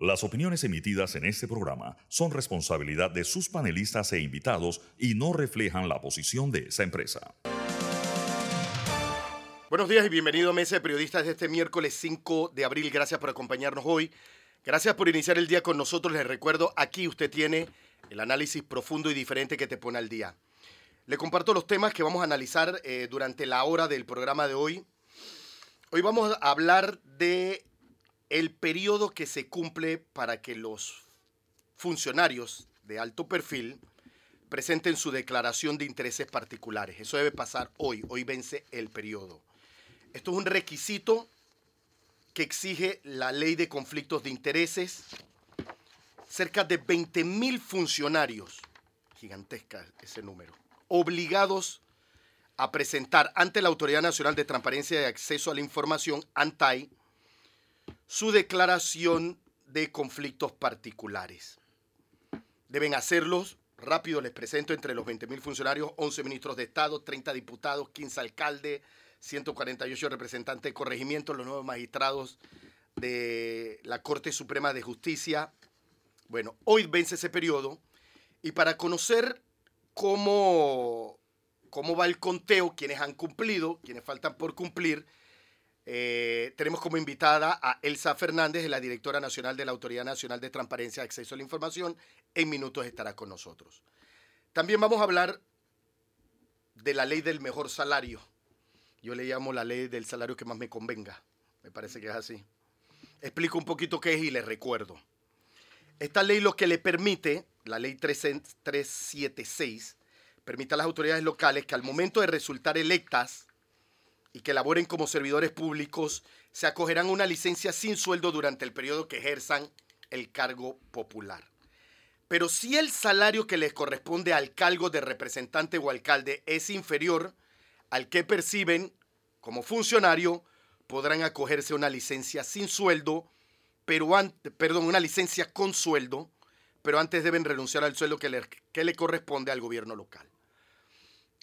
Las opiniones emitidas en este programa son responsabilidad de sus panelistas e invitados y no reflejan la posición de esa empresa. Buenos días y bienvenido a Mesa de Periodistas de este miércoles 5 de abril. Gracias por acompañarnos hoy. Gracias por iniciar el día con nosotros. Les recuerdo, aquí usted tiene el análisis profundo y diferente que te pone al día. Le comparto los temas que vamos a analizar eh, durante la hora del programa de hoy. Hoy vamos a hablar de el periodo que se cumple para que los funcionarios de alto perfil presenten su declaración de intereses particulares. Eso debe pasar hoy. Hoy vence el periodo. Esto es un requisito que exige la ley de conflictos de intereses. Cerca de 20 mil funcionarios, gigantesca ese número, obligados a presentar ante la Autoridad Nacional de Transparencia y Acceso a la Información, ANTAI, su declaración de conflictos particulares. Deben hacerlos rápido, les presento entre los 20 mil funcionarios, 11 ministros de Estado, 30 diputados, 15 alcaldes, 148 representantes de corregimiento, los nuevos magistrados de la Corte Suprema de Justicia. Bueno, hoy vence ese periodo y para conocer cómo, cómo va el conteo, quienes han cumplido, quienes faltan por cumplir, eh, tenemos como invitada a Elsa Fernández, la directora nacional de la Autoridad Nacional de Transparencia y Acceso a la Información. En minutos estará con nosotros. También vamos a hablar de la ley del mejor salario. Yo le llamo la ley del salario que más me convenga. Me parece que es así. Explico un poquito qué es y les recuerdo. Esta ley lo que le permite, la ley 376, permite a las autoridades locales que al momento de resultar electas, y que laboren como servidores públicos se acogerán a una licencia sin sueldo durante el periodo que ejerzan el cargo popular. Pero si el salario que les corresponde al cargo de representante o alcalde es inferior al que perciben como funcionario, podrán acogerse a una licencia sin sueldo, pero antes, perdón, una licencia con sueldo, pero antes deben renunciar al sueldo que le, que le corresponde al gobierno local.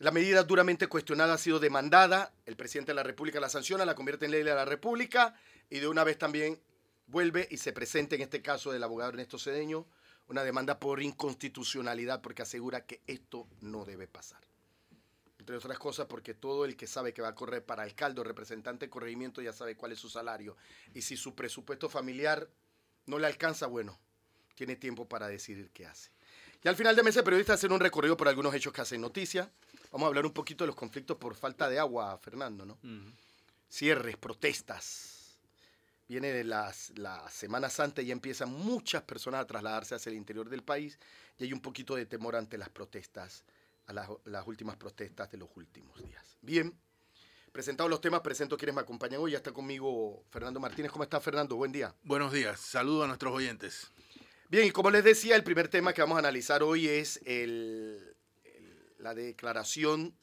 La medida duramente cuestionada ha sido demandada, el presidente de la República la sanciona, la convierte en ley de la República y de una vez también vuelve y se presenta en este caso del abogado Ernesto Cedeño una demanda por inconstitucionalidad porque asegura que esto no debe pasar. Entre otras cosas porque todo el que sabe que va a correr para alcalde o representante de corregimiento ya sabe cuál es su salario y si su presupuesto familiar no le alcanza, bueno, tiene tiempo para decidir qué hace. Y al final de mes, el periodista hacer un recorrido por algunos hechos que hacen noticia. Vamos a hablar un poquito de los conflictos por falta de agua, Fernando, ¿no? Cierres, protestas. Viene de las, la Semana Santa y ya empiezan muchas personas a trasladarse hacia el interior del país y hay un poquito de temor ante las protestas, a las, las últimas protestas de los últimos días. Bien, presentados los temas, presento quienes me acompañan hoy. Ya está conmigo Fernando Martínez. ¿Cómo está, Fernando? Buen día. Buenos días. Saludo a nuestros oyentes. Bien, y como les decía, el primer tema que vamos a analizar hoy es el, la declaración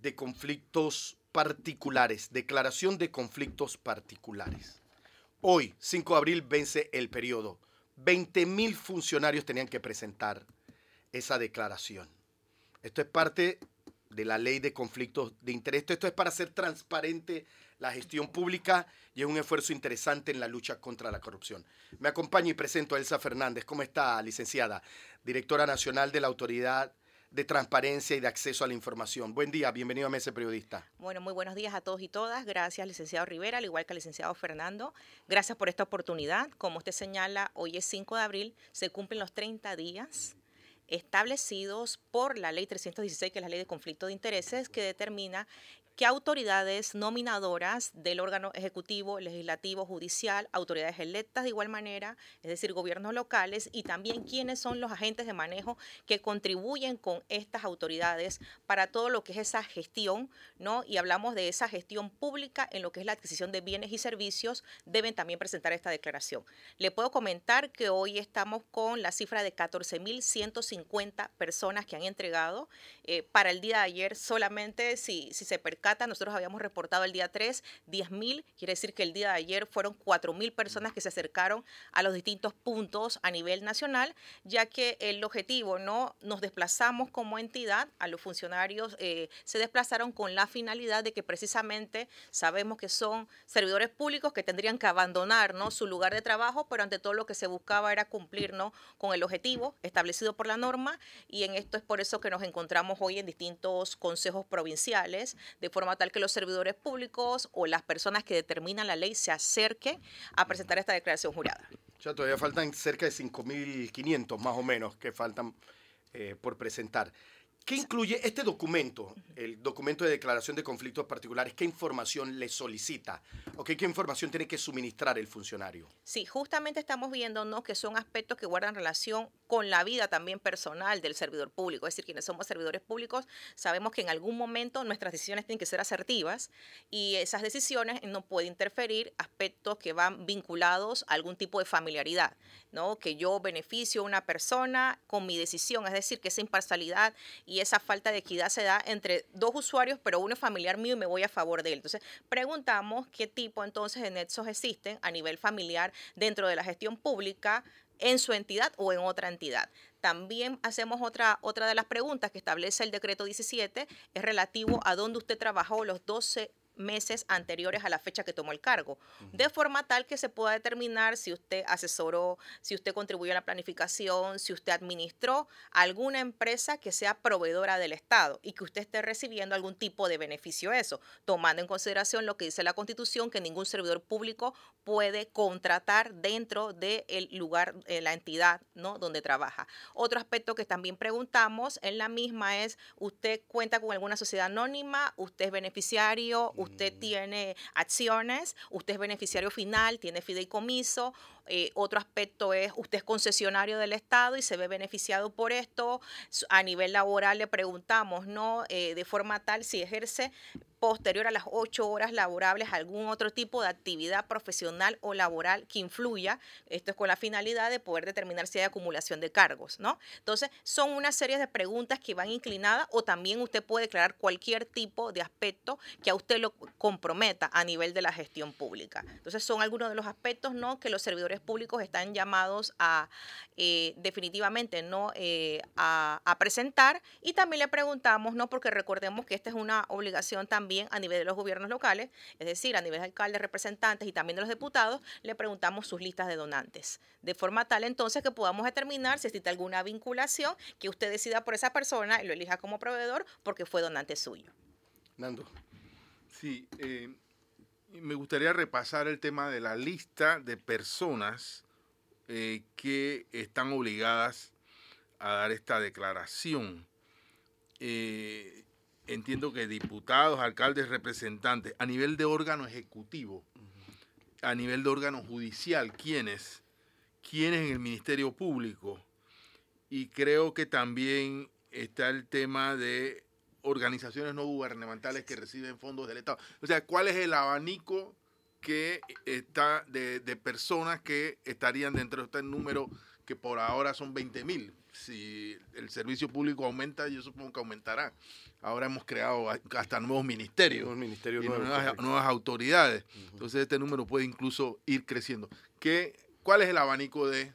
de conflictos particulares, declaración de conflictos particulares. Hoy, 5 de abril, vence el periodo. 20 mil funcionarios tenían que presentar esa declaración. Esto es parte de la ley de conflictos de interés. Esto es para hacer transparente la gestión pública y es un esfuerzo interesante en la lucha contra la corrupción. Me acompaña y presento a Elsa Fernández. ¿Cómo está, licenciada? Directora Nacional de la Autoridad de Transparencia y de Acceso a la Información. Buen día, bienvenido a Mese Periodista. Bueno, muy buenos días a todos y todas. Gracias, licenciado Rivera, al igual que al licenciado Fernando. Gracias por esta oportunidad. Como usted señala, hoy es 5 de abril, se cumplen los 30 días establecidos por la ley 316, que es la ley de conflicto de intereses, que determina que autoridades nominadoras del órgano ejecutivo, legislativo, judicial, autoridades electas de igual manera, es decir, gobiernos locales, y también quiénes son los agentes de manejo que contribuyen con estas autoridades para todo lo que es esa gestión, ¿no? Y hablamos de esa gestión pública en lo que es la adquisición de bienes y servicios, deben también presentar esta declaración. Le puedo comentar que hoy estamos con la cifra de 14.150 personas que han entregado. Eh, para el día de ayer, solamente si, si se percata, Nosotros habíamos reportado el día 3 10 mil, quiere decir que el día de ayer fueron 4 mil personas que se acercaron a los distintos puntos a nivel nacional, ya que el objetivo, ¿no? Nos desplazamos como entidad, a los funcionarios eh, se desplazaron con la finalidad de que precisamente sabemos que son servidores públicos que tendrían que abandonar su lugar de trabajo, pero ante todo lo que se buscaba era cumplir ¿no? con el objetivo establecido por la norma y en esto es por eso que nos encontramos hoy en distintos consejos provinciales, de forma tal que los servidores públicos o las personas que determinan la ley se acerquen a presentar esta declaración jurada. Ya todavía faltan cerca de 5.500 más o menos que faltan eh, por presentar. ¿Qué incluye este documento, el documento de declaración de conflictos particulares? ¿Qué información le solicita? ¿O qué, información tiene que suministrar el funcionario? Sí, justamente estamos viendo que son aspectos que guardan relación con la vida también personal del servidor público. Es decir, quienes somos servidores públicos sabemos que en algún momento nuestras decisiones tienen que ser asertivas y esas decisiones no pueden interferir aspectos que van vinculados a algún tipo de familiaridad, ¿no? Que yo beneficio a una persona con mi decisión, es decir, que esa imparcialidad y esa falta de equidad se da entre dos usuarios, pero uno es familiar mío y me voy a favor de él. Entonces, preguntamos qué tipo entonces de nexos existen a nivel familiar dentro de la gestión pública en su entidad o en otra entidad. También hacemos otra, otra de las preguntas que establece el decreto 17, es relativo a dónde usted trabajó los 12 meses anteriores a la fecha que tomó el cargo, de forma tal que se pueda determinar si usted asesoró, si usted contribuyó a la planificación, si usted administró alguna empresa que sea proveedora del Estado y que usted esté recibiendo algún tipo de beneficio eso, tomando en consideración lo que dice la Constitución, que ningún servidor público puede contratar dentro del lugar, de la entidad ¿no? donde trabaja. Otro aspecto que también preguntamos en la misma es, ¿usted cuenta con alguna sociedad anónima? ¿Usted es beneficiario? usted tiene acciones, usted es beneficiario final, tiene fideicomiso, eh, otro aspecto es, usted es concesionario del Estado y se ve beneficiado por esto. A nivel laboral le preguntamos, ¿no? Eh, de forma tal, si ejerce posterior a las ocho horas laborables algún otro tipo de actividad profesional o laboral que influya. Esto es con la finalidad de poder determinar si hay acumulación de cargos, ¿no? Entonces, son una serie de preguntas que van inclinadas o también usted puede declarar cualquier tipo de aspecto que a usted lo comprometa a nivel de la gestión pública. Entonces, son algunos de los aspectos, ¿no? Que los servidores públicos están llamados a eh, definitivamente, ¿no? Eh, a, a presentar y también le preguntamos, ¿no? Porque recordemos que esta es una obligación también a nivel de los gobiernos locales, es decir, a nivel de alcaldes, representantes y también de los diputados, le preguntamos sus listas de donantes, de forma tal entonces que podamos determinar si existe alguna vinculación que usted decida por esa persona y lo elija como proveedor porque fue donante suyo. Nando. Sí, eh, me gustaría repasar el tema de la lista de personas eh, que están obligadas a dar esta declaración. Eh, entiendo que diputados, alcaldes, representantes, a nivel de órgano ejecutivo, a nivel de órgano judicial, ¿quiénes? ¿Quiénes en el Ministerio Público? Y creo que también está el tema de organizaciones no gubernamentales que reciben fondos del Estado. O sea, ¿cuál es el abanico que está de, personas que estarían dentro de este número que por ahora son 20 mil? Si el servicio público aumenta, yo supongo que aumentará. Ahora hemos creado hasta nuevos ministerios, y nuevas, autoridades. Entonces este número puede incluso ir creciendo. ¿Qué, ¿Cuál es el abanico de,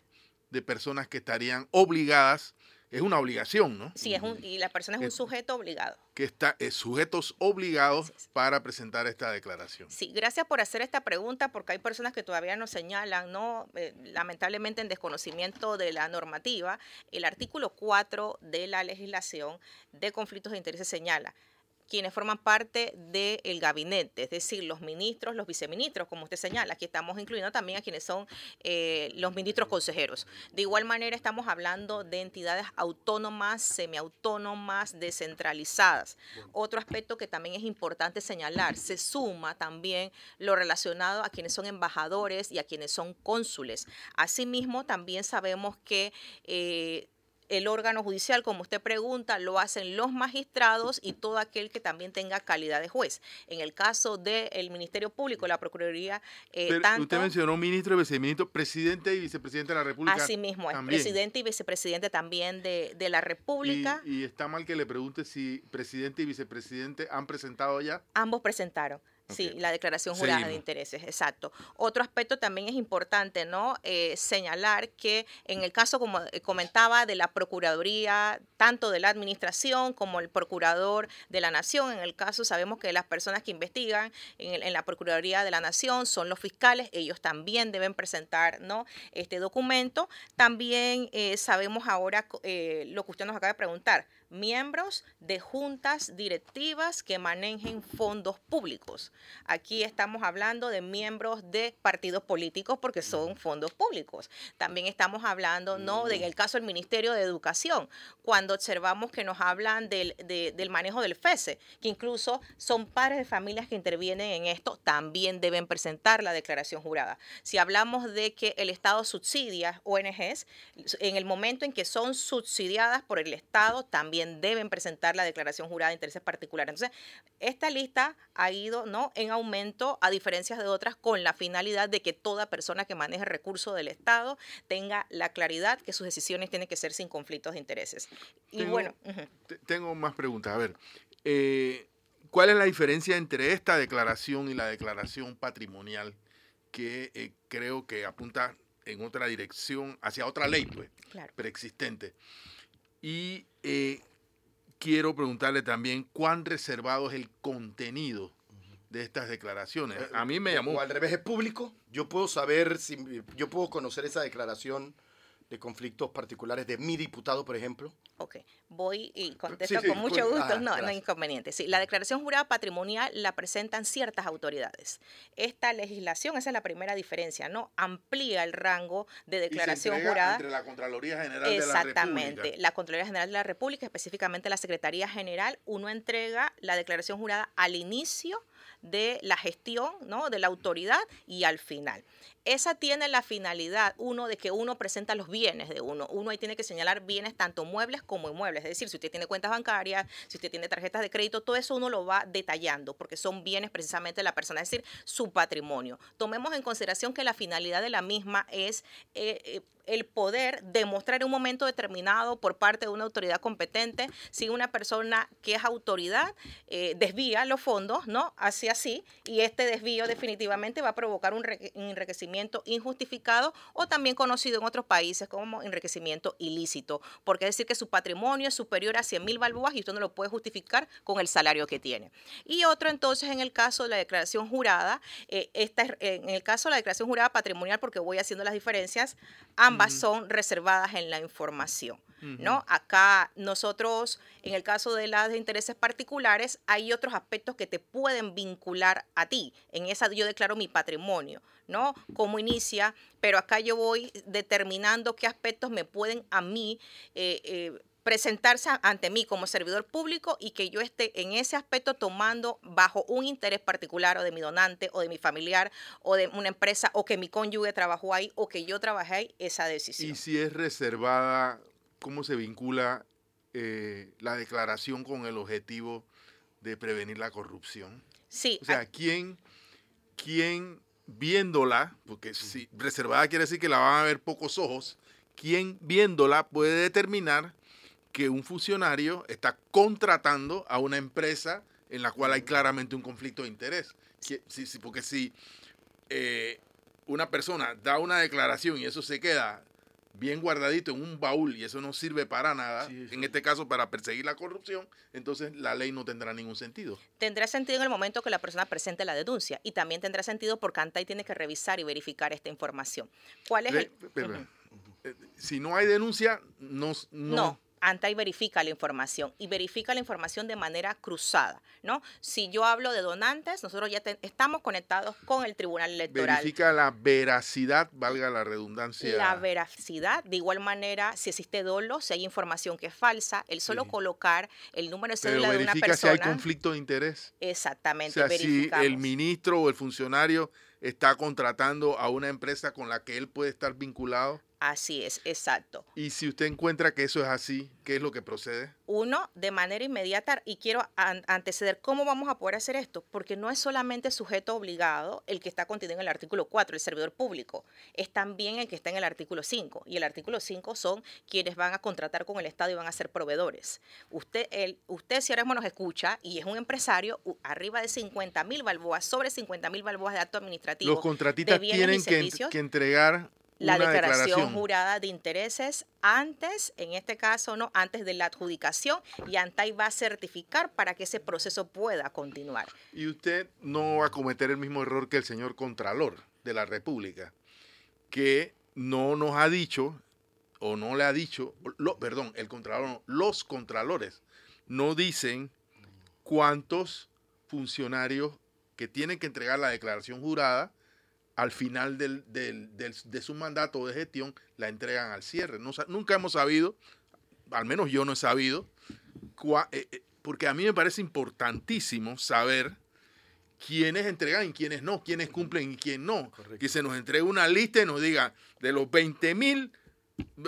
de personas que estarían obligadas es una obligación, ¿no? Sí, es un, y la persona es un sujeto obligado. Que está, es sujetos obligados para presentar esta declaración. Sí, gracias por hacer esta pregunta, porque hay personas que todavía nos señalan, ¿no? Eh, lamentablemente en desconocimiento de la normativa, el artículo 4 de la legislación de conflictos de intereses señala quienes forman parte del gabinete, es decir, los ministros, los viceministros, como usted señala. Aquí estamos incluyendo también a quienes son eh, los ministros consejeros. De igual manera, estamos hablando de entidades autónomas, semiautónomas, descentralizadas. Otro aspecto que también es importante señalar, se suma también lo relacionado a quienes son embajadores y a quienes son cónsules. Asimismo, también sabemos que... Eh, el órgano judicial, como usted pregunta, lo hacen los magistrados y todo aquel que también tenga calidad de juez. En el caso del Ministerio Público, la Procuraduría, eh, usted mencionó ministro y viceministro, presidente y vicepresidente de la República. Así mismo es, presidente y vicepresidente también de, la República. Y, y está mal que le pregunte si presidente y vicepresidente han presentado ya. Ambos presentaron. Sí, la declaración jurada de intereses, exacto. Otro aspecto también es importante, ¿no? Eh, señalar que en el caso, como eh, comentaba, de la Procuraduría, tanto de la Administración como el Procurador de la Nación, en el caso sabemos que las personas que investigan en, la Procuraduría de la Nación son los fiscales, ellos también deben presentar, ¿no? Este documento. También eh, sabemos ahora lo que usted nos acaba de preguntar, miembros de juntas directivas que manejen fondos públicos. Aquí estamos hablando de miembros de partidos políticos porque son fondos públicos. También estamos hablando, ¿no? De, en el caso del Ministerio de Educación, cuando observamos que nos hablan del, del manejo del FESE, que incluso son padres de familias que intervienen en esto, también deben presentar la declaración jurada. Si hablamos de que el Estado subsidia ONGs, en el momento en que son subsidiadas por el Estado, también deben presentar la declaración jurada de intereses particulares. Entonces, esta lista ha ido ¿no? en aumento a diferencia de otras con la finalidad de que toda persona que maneje recursos del Estado tenga la claridad que sus decisiones tienen que ser sin conflictos de intereses. Y tengo, bueno, tengo más preguntas. A ver, eh, ¿cuál es la diferencia entre esta declaración y la declaración patrimonial que eh, creo que apunta en otra dirección, hacia otra ley pues, preexistente? Y eh, quiero preguntarle también cuán reservado es el contenido de estas declaraciones. A mí me llamó... O al revés, es público. Yo puedo saber, si yo puedo conocer esa declaración de conflictos particulares de mi diputado, por ejemplo? Ok, voy y contesto con mucho gusto. Ah, no, no hay inconveniente. Sí, la declaración jurada patrimonial la presentan ciertas autoridades. Esta legislación, esa es la primera diferencia, ¿no? Amplía el rango de declaración jurada. Entre la Contraloría General de la República. Exactamente. La Contraloría General de la República, específicamente la Secretaría General, uno entrega la declaración jurada al inicio de la gestión, ¿no? De la autoridad y al final esa tiene la finalidad, uno, de que uno presenta los bienes de uno. Uno ahí tiene que señalar bienes tanto muebles como inmuebles. Es decir, si usted tiene cuentas bancarias, si usted tiene tarjetas de crédito, todo eso uno lo va detallando porque son bienes precisamente de la persona, es decir, su patrimonio. Tomemos en consideración que la finalidad de la misma es eh, eh, el poder demostrar en un momento determinado por parte de una autoridad competente si una persona que es autoridad eh, desvía los fondos, ¿no? Así así, y este desvío definitivamente va a provocar un enriquecimiento injustificado o también conocido en otros países como enriquecimiento ilícito, porque es decir que su patrimonio es superior a 100 mil balboas y usted no lo puede justificar con el salario que tiene. Y otro entonces en el caso de la declaración jurada, eh, esta, en el caso de la declaración jurada patrimonial, porque voy haciendo las diferencias, ambas son reservadas en la información. ¿no? Acá nosotros, en el caso de las de intereses particulares, hay otros aspectos que te pueden vincular a ti. En esa yo declaro mi patrimonio, ¿no? Cómo inicia, pero acá yo voy determinando qué aspectos me pueden a mí eh, eh, presentarse ante mí como servidor público y que yo esté en ese aspecto tomando bajo un interés particular o de mi donante o de mi familiar o de una empresa o que mi cónyuge trabajó ahí o que yo trabajé ahí, esa decisión. Y si es reservada, ¿cómo se vincula eh, la declaración con el objetivo de prevenir la corrupción? Sí. O sea, ¿quién, quién viéndola, porque si reservada quiere decir que la van a ver pocos ojos, ¿quién viéndola puede determinar que un funcionario está contratando a una empresa en la cual hay claramente un conflicto de interés. Sí, sí, porque si eh, una persona da una declaración y eso se queda bien guardadito en un baúl y eso no sirve para nada, en este caso para perseguir la corrupción, entonces la ley no tendrá ningún sentido. Tendrá sentido en el momento que la persona presente la denuncia y también tendrá sentido porque ANTAI tiene que revisar y verificar esta información. ¿Cuál es el...? Eh, si no hay denuncia, no, no ANTAI verifica la información y verifica la información de manera cruzada, ¿no? Si yo hablo de donantes, nosotros ya estamos conectados con el Tribunal Electoral. Verifica la veracidad, valga la redundancia. La veracidad, de igual manera, si existe dolo, si hay información que es falsa, el solo colocar el número de cédula de una persona. si hay conflicto de interés. Exactamente. O sea, si el ministro o el funcionario está contratando a una empresa con la que él puede estar vinculado Así es, exacto. Y si usted encuentra que eso es así, ¿qué es lo que procede? Uno, de manera inmediata, y quiero anteceder cómo vamos a poder hacer esto, porque no es solamente sujeto obligado el que está contenido en el artículo 4, el servidor público, es también el que está en el artículo 5. Y el artículo 5 son quienes van a contratar con el Estado y van a ser proveedores. Usted, el, usted si ahora mismo nos escucha y es un empresario, arriba de 50 mil balboas, sobre 50 mil balboas de acto administrativo. Los contratistas tienen que, que entregar la declaración, jurada de intereses antes, en este caso, no, antes de la adjudicación y ANTAI va a certificar para que ese proceso pueda continuar. Y usted no va a cometer el mismo error que el señor Contralor de la República, que no nos ha dicho, o no le ha dicho, perdón, el Contralor, los Contralores no dicen cuántos funcionarios que tienen que entregar la declaración jurada al final del, de su mandato de gestión la entregan al cierre. nunca hemos sabido, al menos yo no he sabido, eh, eh, porque a mí me parece importantísimo saber quiénes entregan y quiénes no, quiénes cumplen y quiénes no. Que se nos entregue una lista y nos diga de los 20 mil,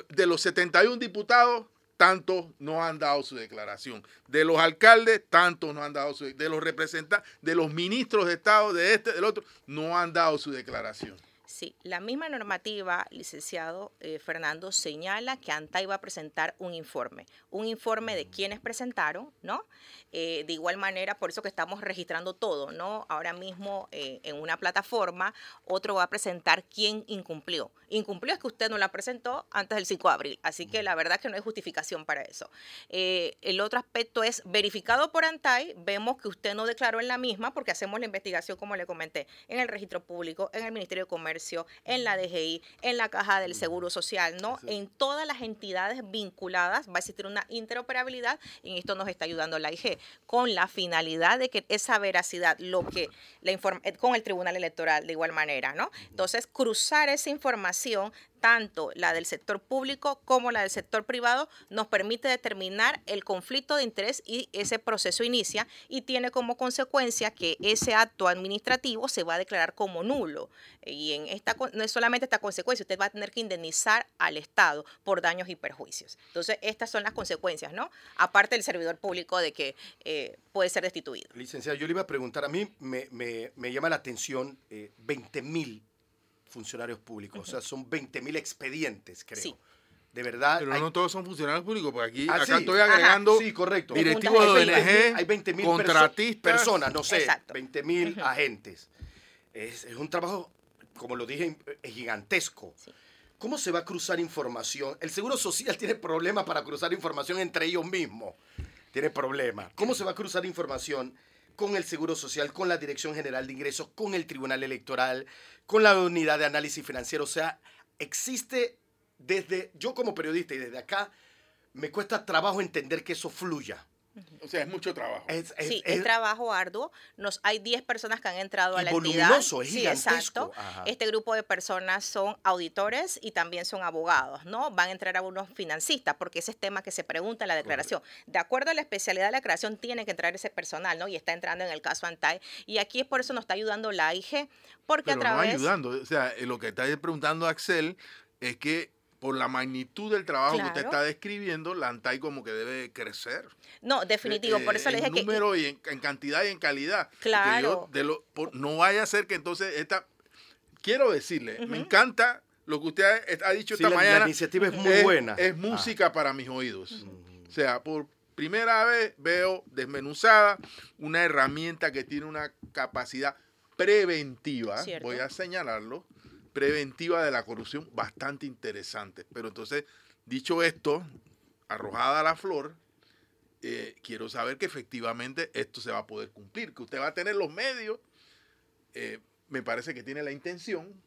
de los 71 diputados, tantos no han dado su declaración. De los alcaldes, tantos no han dado su De los representantes, de los ministros de Estado, de este, del otro, no han dado su declaración. Sí, la misma normativa, licenciado eh, Fernando, señala que ANTA iba a presentar un informe, un informe de quienes presentaron, ¿no? Eh, de igual manera, por eso que estamos registrando todo, ¿no? Ahora mismo eh, en una plataforma, otro va a presentar quién incumplió. Incumplió es que usted no la presentó antes del 5 de abril, así que la verdad que no hay justificación para eso. el otro aspecto es verificado por ANTAI, vemos que usted no declaró en la misma porque hacemos la investigación, como le comenté, en el registro público, en el Ministerio de Comercio en la DGI, en la Caja del Seguro Social, ¿no? En todas las entidades vinculadas va a existir una interoperabilidad y en esto nos está ayudando la IG con la finalidad de que esa veracidad, lo que la eh, con el Tribunal Electoral de igual manera, ¿no? Entonces, cruzar esa información tanto la del sector público como la del sector privado, nos permite determinar el conflicto de interés y ese proceso inicia y tiene como consecuencia que ese acto administrativo se va a declarar como nulo. Y en esta no es solamente esta consecuencia, usted va a tener que indemnizar al Estado por daños y perjuicios. Entonces, estas son las consecuencias, ¿no? Aparte del servidor público de que eh, puede ser destituido. Licenciado, yo le iba a preguntar, a mí me, llama la atención eh, 20 mil funcionarios públicos. O sea, son 20 mil expedientes, creo. De verdad. Pero no todos son funcionarios públicos, porque aquí ah, acá estoy agregando sí, correcto. directivos de ONG, hay 20 mil contratistas, personas, no sé, 20 mil agentes. Es, un trabajo, como lo dije, gigantesco. ¿Cómo se va a cruzar información? El Seguro Social tiene problemas para cruzar información entre ellos mismos. Tiene problemas. ¿Cómo se va a cruzar información con el Seguro Social, con la Dirección General de Ingresos, con el Tribunal Electoral, con la Unidad de Análisis Financiero. O sea, existe desde, yo como periodista y desde acá, me cuesta trabajo entender que eso fluya. O sea, es mucho trabajo. sí, es, trabajo arduo. Nos, hay 10 personas que han entrado a la entidad. es sí, exacto. Este grupo de personas son auditores y también son abogados, ¿no? Van a entrar a unos financistas, porque ese es tema que se pregunta en la declaración. De acuerdo a la especialidad de la declaración, tiene que entrar ese personal, ¿no? Y está entrando en el caso ANTAI. Y aquí es por eso nos está ayudando la AIG, porque a través... No ayudando. O sea, lo que está preguntando Axel es que por la magnitud del trabajo que usted está describiendo, la ANTAI como que debe crecer. No, definitivo, por eso le dije que... En número y en, cantidad y en calidad. Claro. de lo, no vaya a ser que entonces esta... Quiero decirle, me encanta lo que usted ha, dicho esta mañana. La iniciativa es muy buena. Es ah. música para mis oídos. O sea, por primera vez veo desmenuzada una herramienta que tiene una capacidad preventiva, voy a señalarlo, preventiva de la corrupción bastante interesante. Pero entonces, dicho esto, arrojada la flor, eh, quiero saber que efectivamente esto se va a poder cumplir, que usted va a tener los medios, eh, me parece que tiene la intención,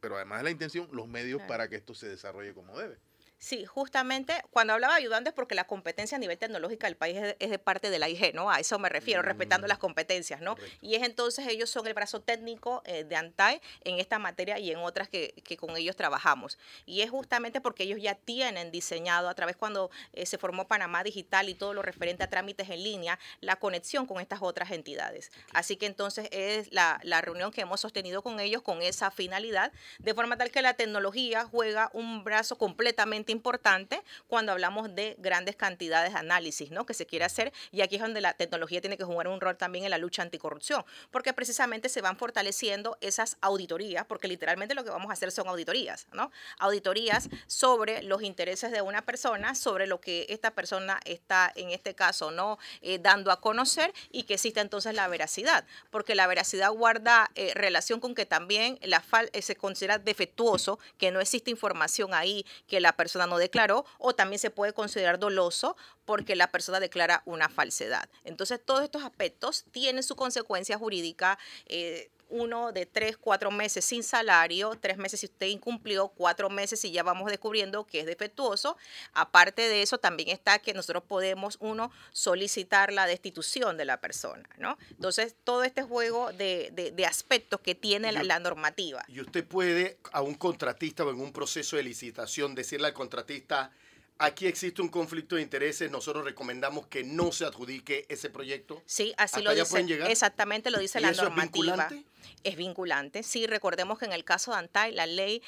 pero además de la intención, los medios para que esto se desarrolle como debe. Sí, justamente cuando hablaba de ayudantes, porque la competencia a nivel tecnológica del país es de, parte de la IG, ¿no? A eso me refiero, mm. respetando las competencias, ¿no? Y es entonces ellos son el brazo técnico eh, de ANTAI en esta materia y en otras que, que, con ellos trabajamos. Y es justamente porque ellos ya tienen diseñado, a través cuando eh, se formó Panamá Digital y todo lo referente a trámites en línea, la conexión con estas otras entidades. Así que entonces es la, la reunión que hemos sostenido con ellos con esa finalidad, de forma tal que la tecnología juega un brazo completamente importante cuando hablamos de grandes cantidades de análisis ¿no? que se quiere hacer y aquí es donde la tecnología tiene que jugar un rol también en la lucha anticorrupción, porque precisamente se van fortaleciendo esas auditorías, porque literalmente lo que vamos a hacer son auditorías, ¿no? Auditorías sobre los intereses de una persona, sobre lo que esta persona está en este caso no eh, dando a conocer y que existe entonces la veracidad, porque la veracidad guarda eh, relación con que también la fal eh, se considera defectuoso, que no existe información ahí, que la persona no declaró, o también se puede considerar doloso porque la persona declara una falsedad. Entonces, todos estos aspectos tienen su consecuencia jurídica. Eh, uno de tres, cuatro meses sin salario, tres meses si usted incumplió, cuatro meses si ya vamos descubriendo que es defectuoso. Aparte de eso, también está que nosotros podemos, uno, solicitar la destitución de la persona, ¿no? Entonces, todo este juego de, de, aspectos que tiene la, la, normativa. Y usted puede a un contratista o en un proceso de licitación decirle al contratista, Aquí existe un conflicto de intereses. Nosotros recomendamos que no se adjudique ese proyecto. Sí, así lo dice. Exactamente lo dice la normativa. Es vinculante? Es vinculante. Sí, recordemos que en el caso de Antay, la ley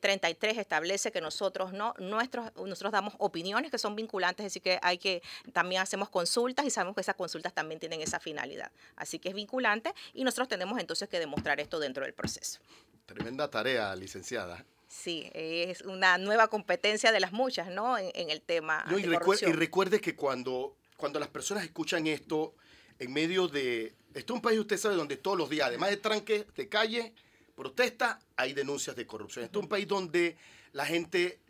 33 eh, establece que nosotros no, nuestros, nosotros damos opiniones que son vinculantes, así que hay que, también hacemos consultas y sabemos que esas consultas también tienen esa finalidad. Así que es vinculante y nosotros tenemos entonces que demostrar esto dentro del proceso. Tremenda tarea, licenciada. Sí, es una nueva competencia de las muchas, ¿no? En, el tema. No, y, y, recuerde que cuando, cuando las personas escuchan esto en medio de. Esto es un país, usted sabe, donde todos los días, además de tranques de calle, protesta, hay denuncias de corrupción. Esto es un país donde la gente,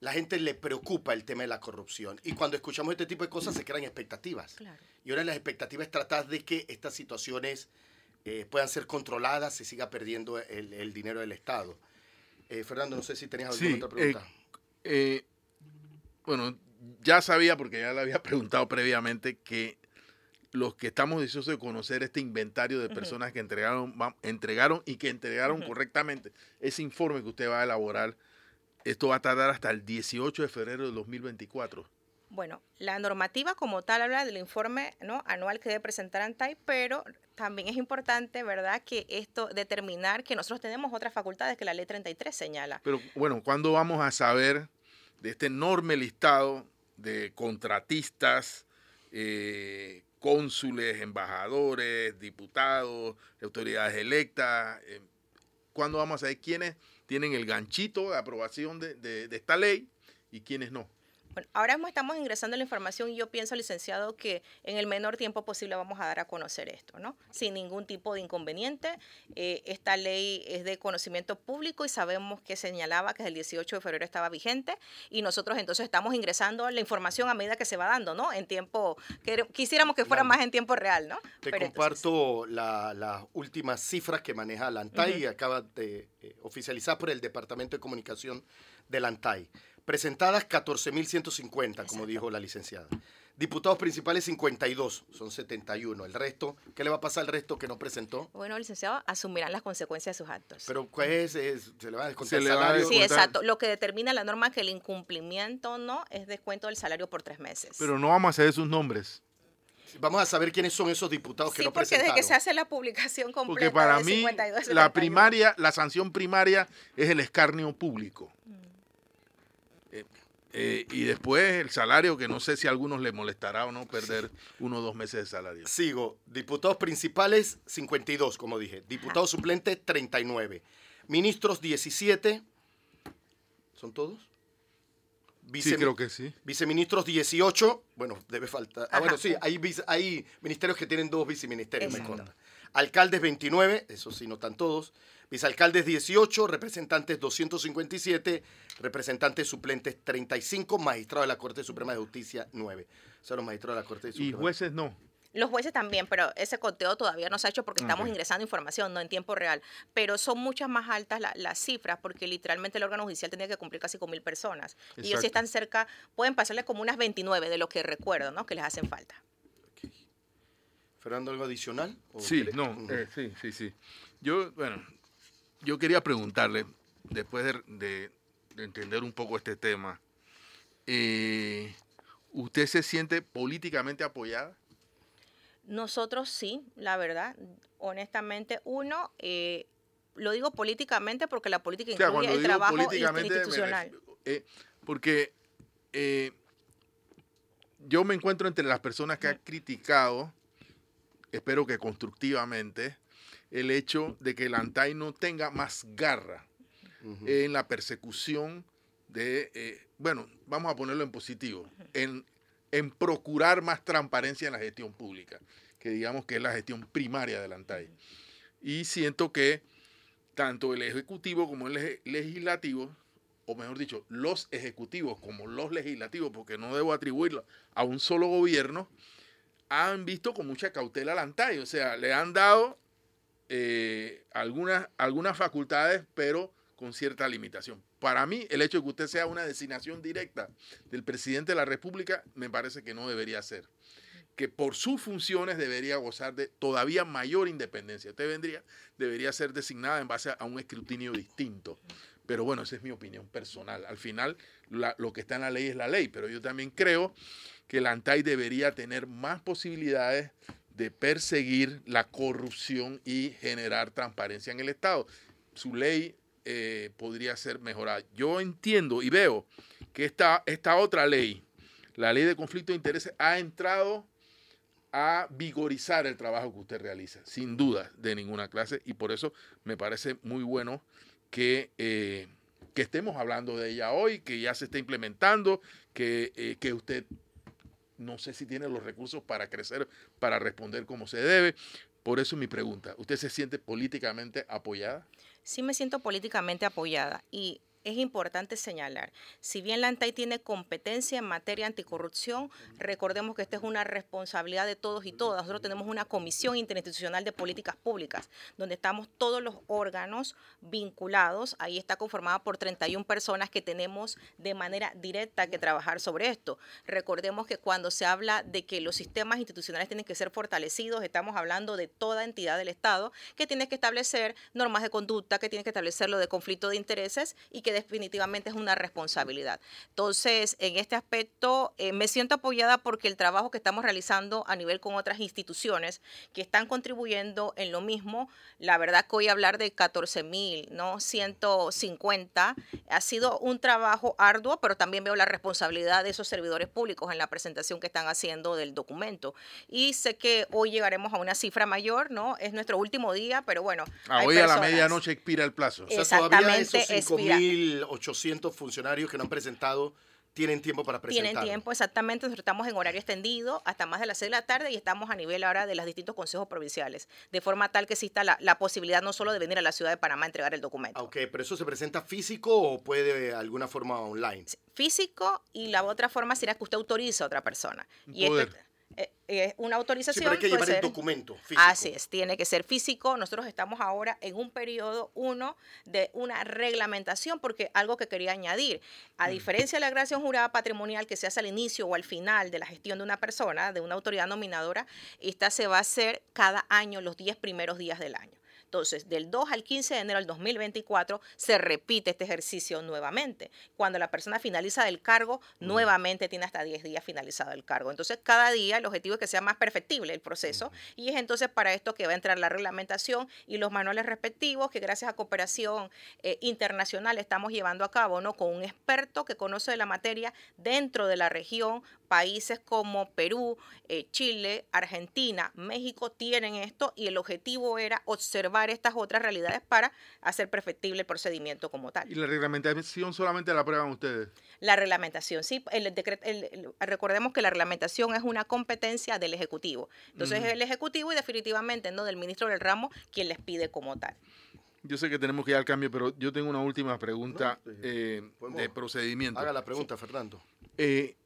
la gente le preocupa el tema de la corrupción. Y cuando escuchamos este tipo de cosas se crean expectativas. Y ahora las expectativas es tratar de que estas situaciones eh, puedan ser controladas, se siga perdiendo el, el dinero del Estado. Eh, Fernando, no sé si tenías alguna otra pregunta. Eh, eh, bueno, ya sabía, porque ya le había preguntado previamente, que los que estamos deseosos de conocer este inventario de personas que entregaron, entregaron y que entregaron correctamente ese informe que usted va a elaborar, esto va a tardar hasta el 18 de febrero de 2024. Bueno, la normativa como tal habla del informe ¿no? anual que debe presentar ANTAI, pero también es importante, ¿verdad?, que esto determinar que nosotros tenemos otras facultades que la ley 33 señala. Pero bueno, ¿cuándo vamos a saber de este enorme listado de contratistas, eh, cónsules, embajadores, diputados, autoridades electas? Eh, ¿Cuándo vamos a saber quiénes tienen el ganchito de aprobación de esta ley y quiénes no? Bueno, ahora mismo estamos ingresando la información y yo pienso, licenciado, que en el menor tiempo posible vamos a dar a conocer esto, ¿no? Sin ningún tipo de inconveniente. Eh, esta ley es de conocimiento público y sabemos que señalaba que el 18 de febrero estaba vigente y nosotros entonces estamos ingresando la información a medida que se va dando, ¿no? En tiempo, que, quisiéramos que fuera más en tiempo real, ¿no? Te comparto las últimas cifras que maneja la ANTAI y acaba de eh, oficializar por el Departamento de Comunicación de la ANTAI. Presentadas 14.150, como dijo la licenciada. Diputados principales 52, son 71. El resto, ¿qué le va a pasar al resto que no presentó? Bueno, licenciado, asumirán las consecuencias de sus actos. Pero ¿qué es? ¿Se le va a descontar el salario? Sí, exacto. Lo que determina la norma es que el incumplimiento no es descuento del salario por tres meses. Pero no vamos a hacer sus nombres. Vamos a saber quiénes son esos diputados que no presentaron. Sí, porque desde que se hace la publicación completa Porque para mí la primaria, la sanción primaria es el escarnio público. Mm. Eh, y después el salario, que no sé si a algunos les molestará o no perder uno o dos meses de salario. Sigo. Diputados principales, 52, como dije. Diputados suplentes, 39. Ministros, 17. ¿Son todos? sí, creo que sí. Viceministros 18. Bueno, debe faltar. Ah, bueno, sí, hay, hay ministerios que tienen dos viceministerios, me conta. Alcaldes 29, eso sí, no están todos. Vicealcaldes 18, representantes 257, representantes suplentes 35, magistrados de la Corte Suprema de Justicia 9. Son los magistrados de la Corte Suprema. ¿Y jueces no? Los jueces también, pero ese conteo todavía no se ha hecho porque estamos Ok. ingresando información, no en tiempo real. Pero son muchas más altas la- las cifras porque literalmente el órgano judicial tenía que cumplir casi con mil personas. Y ellos sí están cerca, pueden pasarle como unas 29 de lo que recuerdo, ¿no? Que les hacen falta. Fernando, ¿algo adicional? ¿O Sí, quiere- no, Ujú. eh, sí, sí, sí. Yo, bueno, yo quería preguntarle, después de, de- de entender un poco este tema, eh, ¿usted se siente políticamente apoyada? Nosotros sí, la verdad, honestamente, uno, eh, lo digo políticamente porque la política O sea, incluye el digo trabajo institucional. eh, porque eh, yo me encuentro entre las personas que han criticado, espero que constructivamente, el hecho de que el ANTAI no tenga más garra en la persecución de, eh, bueno, vamos a ponerlo en positivo, en, en procurar más transparencia en la gestión pública, que digamos que es la gestión primaria del ANTAI. Y siento que tanto el Ejecutivo como el Legislativo, o mejor dicho, los ejecutivos como los legislativos, porque no debo atribuirlo a un solo gobierno, han visto con mucha cautela al ANTAI, o sea, le han dado eh, algunas, algunas facultades, pero con cierta limitación. Para mí, el hecho de que usted sea una designación directa del presidente de la República, me parece que no debería ser. Que por sus funciones debería gozar de todavía mayor independencia. Usted vendría, debería ser designada en base a un escrutinio distinto. Pero bueno, esa es mi opinión personal. Al final, lo que está en la ley es la ley, pero yo también creo que el ANTAI debería tener más posibilidades de perseguir la corrupción y generar transparencia en el Estado. Su ley eh, podría ser mejorada. Yo entiendo y veo que esta, esta otra ley, la ley de conflicto de intereses, ha entrado a vigorizar el trabajo que usted realiza, sin duda de ninguna clase, y por eso me parece muy bueno que, eh, que estemos hablando de ella hoy, que ya se está implementando, que, eh, que usted no sé si tiene los recursos para crecer, para responder como se debe. Por eso mi pregunta, ¿usted se siente políticamente apoyada? Sí me siento políticamente apoyada y es importante señalar, si bien la ANTAI tiene competencia en materia anticorrupción, recordemos que esta es una responsabilidad de todos y todas. Nosotros tenemos una comisión interinstitucional de políticas públicas, donde estamos todos los órganos vinculados. Ahí está conformada por 31 personas que tenemos de manera directa que trabajar sobre esto. Recordemos que cuando se habla de que los sistemas institucionales tienen que ser fortalecidos, estamos hablando de toda entidad del Estado que tiene que establecer normas de conducta, que tiene que establecer lo de conflicto de intereses y que definitivamente es una responsabilidad. Entonces, en este aspecto, eh, me siento apoyada porque el trabajo que estamos realizando a nivel con otras instituciones que están contribuyendo en lo mismo, la verdad que hoy hablar de 14 mil, ¿no? 150, ha sido un trabajo arduo, pero también veo la responsabilidad de esos servidores públicos en la presentación que están haciendo del documento. Y sé que hoy llegaremos a una cifra mayor, ¿no? Es nuestro último día, pero bueno. Ah, hoy a la medianoche expira el plazo. O sea, todavía esos Exactamente, expira. 5.800 funcionarios que no han presentado tienen tiempo para presentar. Tienen tiempo, exactamente. Nosotros estamos en horario extendido hasta más de las 6 de la tarde y estamos a nivel ahora de los distintos consejos provinciales, de forma tal que exista la, la posibilidad no solo de venir a la ciudad de Panamá a entregar el documento. Ok, pero eso se presenta físico o puede de alguna forma online. Físico y la otra forma sería que usted autorice a otra persona. Y poder. esto eh, es una Sí, autorización. pero hay que llevar el documento físico. Así es, tiene que ser físico. Nosotros estamos ahora en un periodo uno de una reglamentación, porque algo que quería añadir, a diferencia de la declaración jurada patrimonial que se hace al inicio o al final de la gestión de una persona, de una autoridad nominadora, esta se va a hacer cada año, los 10 primeros días del año. Entonces, del 2 al 15 de enero del 2024 se repite este ejercicio nuevamente. Cuando la persona finaliza el cargo, nuevamente tiene hasta 10 días finalizado el cargo. Entonces, cada día el objetivo es que sea más perfectible el proceso y es entonces para esto que va a entrar la reglamentación y los manuales respectivos que gracias a cooperación eh, internacional estamos llevando a cabo, ¿no? Con un experto que conoce de la materia dentro de la región, países como Perú, eh, Chile, Argentina, México tienen esto y el objetivo era observar estas otras realidades para hacer perfectible el procedimiento como tal. Y la reglamentación solamente la aprueban ustedes. La reglamentación, sí, el decreto, el- el- recordemos que la reglamentación es una competencia del Ejecutivo. Entonces es el Ejecutivo y definitivamente no del ministro del ramo quien les pide como tal. Yo sé que tenemos que ir al cambio, pero yo tengo una última pregunta No, eh, podemos- de procedimiento. Haga la pregunta, Fernando. Eh,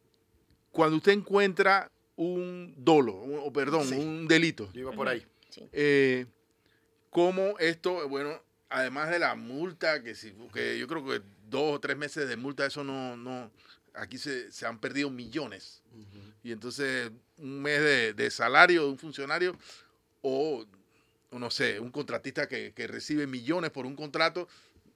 cuando usted encuentra un dolo, o perdón, Sí. un delito. Yo iba por ahí. Sí. Eh, ¿Cómo esto, bueno, además de la multa, que, si, que yo creo que dos o tres meses de multa, eso no, no aquí se, se han perdido millones. Y entonces un mes de, de salario de un funcionario o, o no sé, un contratista que, que recibe millones por un contrato,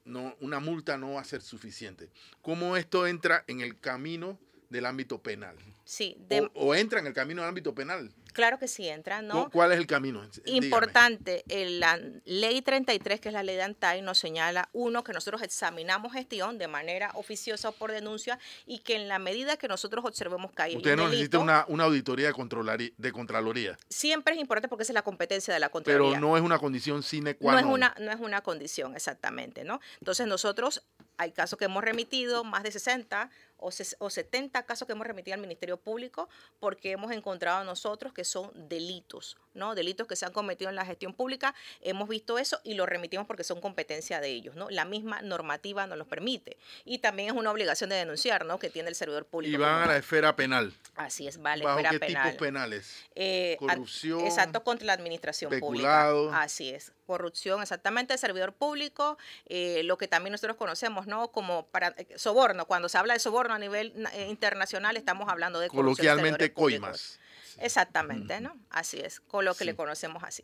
no, una multa no va a ser suficiente. ¿Cómo esto entra en el camino del ámbito penal? Sí, de- O, o entra en el camino del ámbito penal. claro que sí entra, ¿no? ¿Cu- ¿Cuál es el camino? Importante, la ley 33, que es la ley de ANTAI, nos señala, uno, que nosotros examinamos gestión de manera oficiosa o por denuncia y que en la medida que nosotros observemos que hay Usted no necesita una, una auditoría de, de Contraloría, siempre es importante porque esa es la competencia de la pero Contraloría. no es una condición sine qua No es, non. una, no es una condición, exactamente, ¿no? Entonces nosotros, hay casos que hemos remitido, más de 60 o, o 70 casos que hemos remitido al Ministerio Público porque hemos encontrado nosotros que son delitos, ¿no? Delitos que se han cometido en la gestión pública, hemos visto eso y lo remitimos porque son competencia de ellos, ¿no? La misma normativa nos los permite. Y también es una obligación de denunciar, ¿no? Que tiene el servidor público. Y van a la esfera penal. Así es, vale, ¿Bajo esfera qué penal. tipos penales? Eh, Corrupción, Exacto, contra la administración peculado. pública. Así es. Corrupción, exactamente, el servidor público, eh, lo que también nosotros conocemos, ¿no? Como para eh, soborno. Cuando se habla de soborno a nivel eh, internacional, estamos hablando de Coloquialmente coimas. Exactamente, ¿no? Así es, con lo que le conocemos así.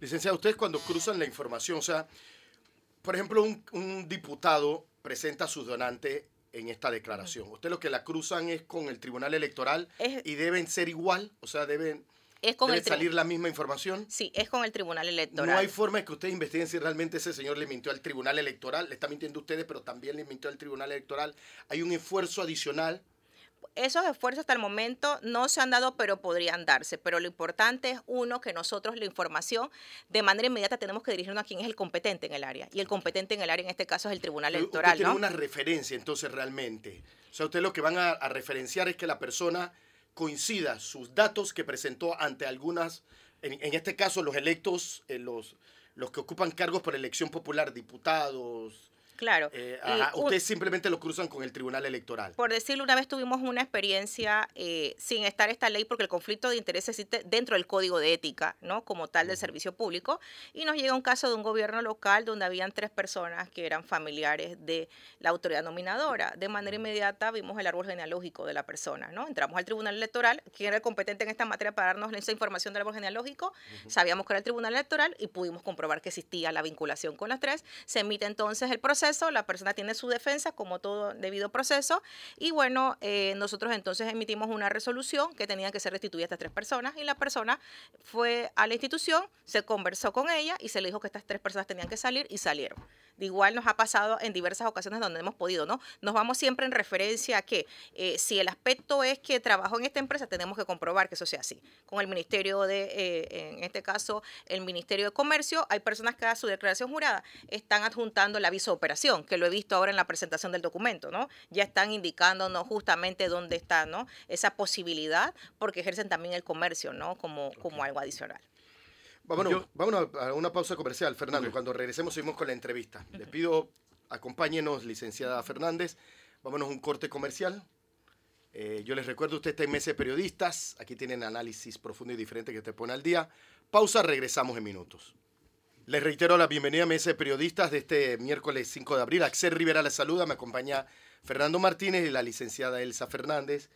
Licenciado, ustedes cuando cruzan la información, o sea, por ejemplo, un, un diputado presenta a su donante en esta declaración. Ustedes lo que la cruzan es con el Tribunal Electoral Es- y deben ser igual, o sea, deben, Es con debe el salir la misma información. Sí, es con el Tribunal Electoral. No hay forma de que ustedes investiguen si realmente ese señor le mintió al Tribunal Electoral, le está mintiendo a ustedes, pero también le mintió al Tribunal Electoral. Hay un esfuerzo adicional. esos esfuerzos hasta el momento no se han dado, pero podrían darse. Pero lo importante es, uno, que nosotros la información de manera inmediata tenemos que dirigirnos a quien es el competente en el área. Y el competente en el área en este caso es el Tribunal Usted Electoral, tiene ¿no? una referencia entonces realmente. O sea, ustedes lo que van a, a referenciar es que la persona coincida sus datos que presentó ante algunas, en, en este caso los electos, eh, los, los que ocupan cargos por elección popular, diputados. Claro. eh, un- ustedes simplemente lo cruzan con el Tribunal Electoral. por decirlo, una vez tuvimos una experiencia eh, sin estar esta ley, porque el conflicto de interés existe dentro del código de ética, ¿no? Como tal del servicio público, y nos llega un caso de un gobierno local donde habían tres personas que eran familiares de la autoridad nominadora. De manera inmediata vimos el árbol genealógico de la persona, ¿no? Entramos al tribunal electoral, quien era el competente en esta materia para darnos esa información del árbol genealógico, sabíamos que era el tribunal electoral y pudimos comprobar que existía la vinculación con las tres. Se emite entonces el proceso, la persona tiene su defensa como todo debido proceso y bueno, eh, nosotros entonces emitimos una resolución que tenían que ser restituidas estas tres personas y la persona fue a la institución, se conversó con ella y se le dijo que estas tres personas tenían que salir y salieron. Igual nos ha pasado en diversas ocasiones donde hemos podido, ¿no? Nos vamos siempre en referencia a que eh, si el aspecto es que trabajó en esta empresa, tenemos que comprobar que eso sea así. Con el Ministerio de, eh, en este caso, el Ministerio de Comercio, hay personas que a su declaración jurada están adjuntando el aviso de operación, que lo he visto ahora en la presentación del documento, ¿no? Ya están indicándonos justamente dónde está, ¿no? Esa posibilidad, porque ejercen también el comercio, ¿no? Como, como algo adicional. Vámonos, Yo- vámonos a una pausa comercial, Fernando. Cuando regresemos seguimos con la entrevista. Le pido, acompáñenos, licenciada Fernández. Vámonos a un corte comercial. Eh, yo les recuerdo, usted está en Mesa de Periodistas. Aquí tienen análisis profundo y diferente que te pone al día. Pausa, regresamos en minutos. Les reitero la bienvenida a Mesa de Periodistas de este miércoles 5 de abril. Axel Rivera la saluda, me acompaña Fernando Martínez y la licenciada Elsa Fernández,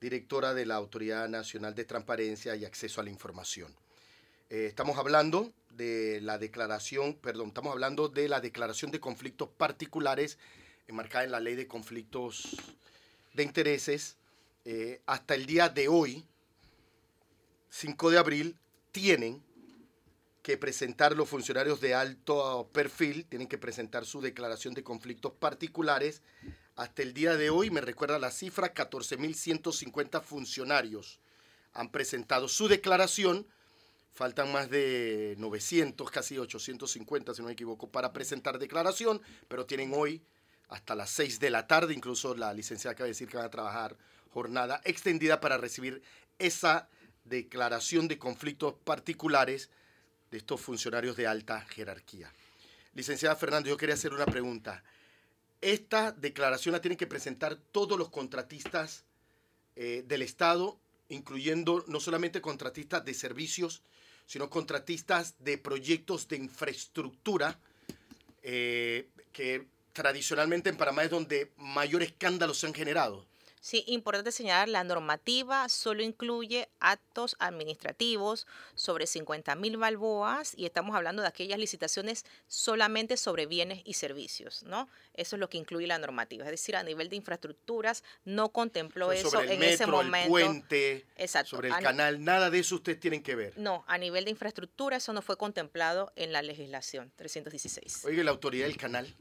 directora de la Autoridad Nacional de Transparencia y Acceso a la Información. Eh, estamos hablando de la declaración, perdón, estamos hablando de la declaración de conflictos particulares enmarcada en la ley de conflictos de intereses. Eh, hasta el día de hoy, 5 de abril, tienen que presentar los funcionarios de alto perfil, tienen que presentar su declaración de conflictos particulares. Hasta el día de hoy, me recuerda la cifra, 14.150 funcionarios han presentado su declaración. Faltan más de 900, casi 850, si no me equivoco, para presentar declaración, pero tienen hoy hasta las 6 de la tarde, incluso la licenciada acaba de decir que van a trabajar jornada extendida para recibir esa declaración de conflictos particulares de estos funcionarios de alta jerarquía. Licenciada Fernando, yo quería hacer una pregunta. Esta declaración la tienen que presentar todos los contratistas eh, del Estado incluyendo no solamente contratistas de servicios, sino contratistas de proyectos de infraestructura, eh, que tradicionalmente en Panamá es donde mayor escándalos se han generado. Sí, importante señalar, la normativa solo incluye actos administrativos sobre 50 mil balboas y estamos hablando de aquellas licitaciones solamente sobre bienes y servicios, ¿no? Eso es lo que incluye la normativa, es decir, a nivel de infraestructuras no contempló eso el en metro, ese momento. el puente, Exacto. sobre el A- canal, nada de eso ustedes tienen que ver. No, a nivel de infraestructura eso no fue contemplado en la legislación 316. Oiga, la autoridad del canal.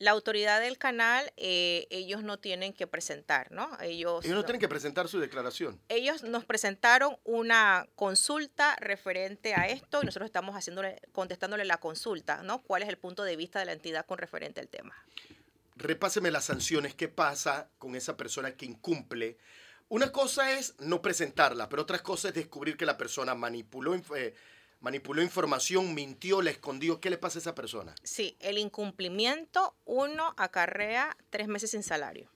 La autoridad del canal, eh, ellos no tienen que presentar, ¿no? Ellos, Ellos no tienen que presentar su declaración. ellos nos presentaron una consulta referente a esto y nosotros estamos haciéndole, contestándole la consulta, ¿no? ¿Cuál es el punto de vista de la entidad con referente al tema? repáseme las sanciones, qué pasa con esa persona que incumple. Una cosa es no presentarla, pero otra cosa es descubrir que la persona manipuló, eh, manipuló información, mintió, la escondió. ¿Qué le pasa a esa persona? Sí, el incumplimiento, uno acarrea tres meses sin salario.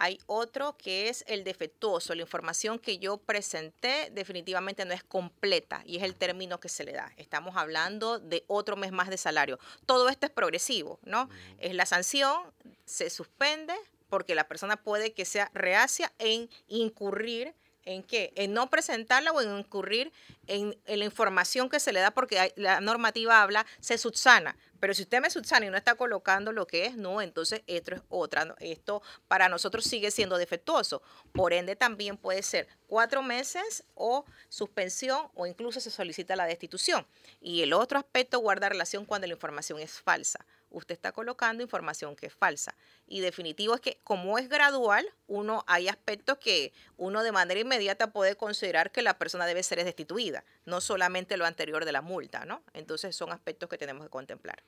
Hay otro que es el defectuoso. La información que yo presenté definitivamente no es completa y es el término que se le da. Estamos hablando de otro mes más de salario. Todo esto es progresivo, ¿no? Es la sanción, se suspende porque la persona puede que sea reacia en incurrir ¿En qué? En no presentarla o en incurrir en, la información que se le da, porque la normativa habla, se subsana. Pero si usted me subsana y no está colocando lo que es, no, entonces esto es otra. Esto para nosotros sigue siendo defectuoso. Por ende, también puede ser cuatro meses o suspensión o incluso se solicita la destitución. Y el otro aspecto guarda relación cuando la información es falsa. Usted está colocando información que es falsa. Y definitivo es que como es gradual, uno hay aspectos que uno de manera inmediata puede considerar que la persona debe ser destituida, no solamente lo anterior de la multa, ¿no? Entonces son aspectos que tenemos que contemplar.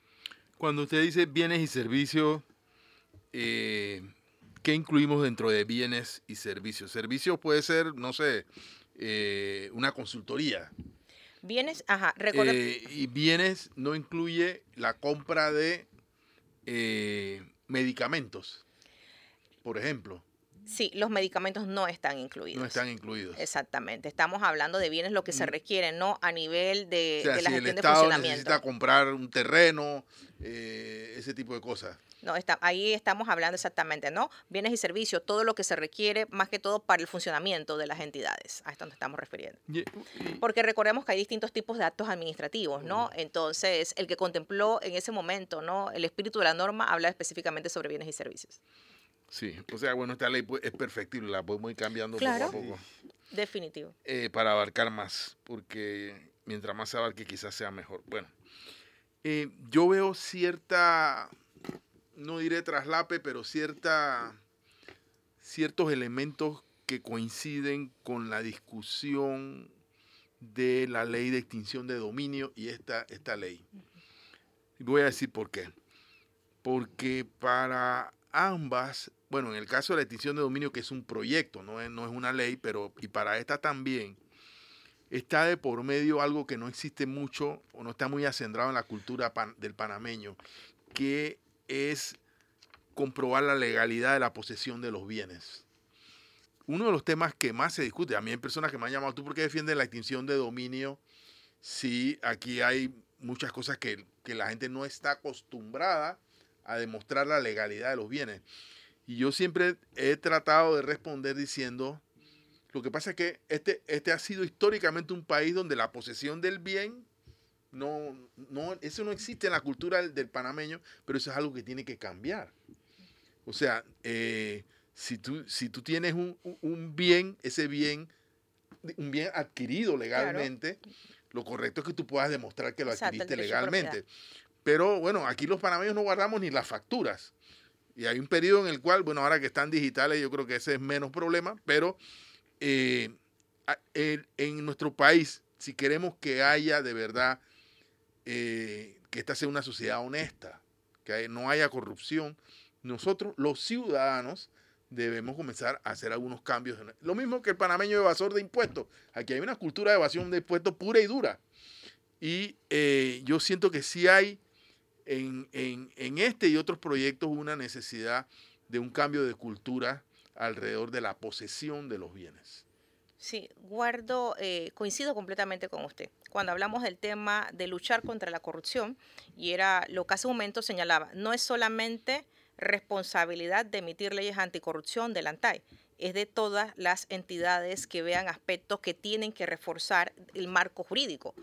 Cuando usted dice bienes y servicios, eh, ¿qué incluimos dentro de bienes y servicios? Servicios puede ser, no sé, eh, una consultoría. Bienes, ajá, Eh, y bienes no incluye la compra de eh, medicamentos, por ejemplo, sí, los medicamentos no están incluidos. no están incluidos. Exactamente, estamos hablando de bienes lo que se Mm. requiere, no a nivel de, O sea, de la si el gestión de Estado funcionamiento. necesita comprar un terreno, eh, ese tipo de cosas. No, está, ahí estamos hablando exactamente, ¿no? Bienes y servicios, todo lo que se requiere, más que todo para el funcionamiento de las entidades. A esto nos estamos refiriendo. Porque recordemos que hay distintos tipos de actos administrativos, ¿no? Entonces, el que contempló en ese momento, ¿no? El espíritu de la norma habla específicamente sobre bienes y servicios. Sí, o sea, bueno, esta ley pues, es perfectible, la podemos ir cambiando Claro. poco a poco Definitivo. eh, para abarcar más, porque mientras más se abarque quizás sea mejor. Bueno, eh, yo veo cierta, no diré traslape, pero cierta, ciertos elementos que coinciden con la discusión de la ley de extinción de dominio y esta, esta ley. Voy a decir por qué. Porque para ambas, bueno, en el caso de la extinción de dominio, que es un proyecto, no es, una ley, pero y para esta también, está de por medio algo que no existe mucho o no está muy acendrado en la cultura del panameño, que es comprobar la legalidad de la posesión de los bienes. Uno de los temas que más se discute, a mí hay personas que me han llamado, ¿tú por qué defiendes la extinción de dominio si aquí hay muchas cosas que la gente no está acostumbrada a demostrar la legalidad de los bienes? Y yo siempre he tratado de responder diciendo, lo que pasa es que este, este ha sido históricamente un país donde la posesión del bien, no, no, eso no existe en la cultura del, del panameño, pero eso es algo que tiene que cambiar. O sea, eh, si, tú, si tú tienes un, un- bien, ese bien, un bien adquirido legalmente, lo correcto es que tú puedas demostrar que lo Exacto, adquiriste legalmente. Pero bueno, aquí los panameños no guardamos ni las facturas. Y hay un periodo en el cual, bueno, ahora que están digitales, yo creo que ese es menos problema, pero eh, en nuestro país, si queremos que haya de verdad, eh, que esta sea una sociedad honesta, que no haya corrupción, nosotros, los ciudadanos, debemos comenzar a hacer algunos cambios. Lo mismo que el panameño evasor de impuestos. Aquí hay una cultura de evasión de impuestos pura y dura. Y eh, yo siento que sí hay en, este y otros proyectos una necesidad de un cambio de cultura alrededor de la posesión de los bienes. Sí, guardo, eh, coincido completamente con usted. Cuando hablamos del tema de luchar contra la corrupción, y era lo que hace un momento señalaba, no es solamente responsabilidad de emitir leyes anticorrupción del ANTAI, es de todas las entidades que vean aspectos que tienen que reforzar el marco jurídico.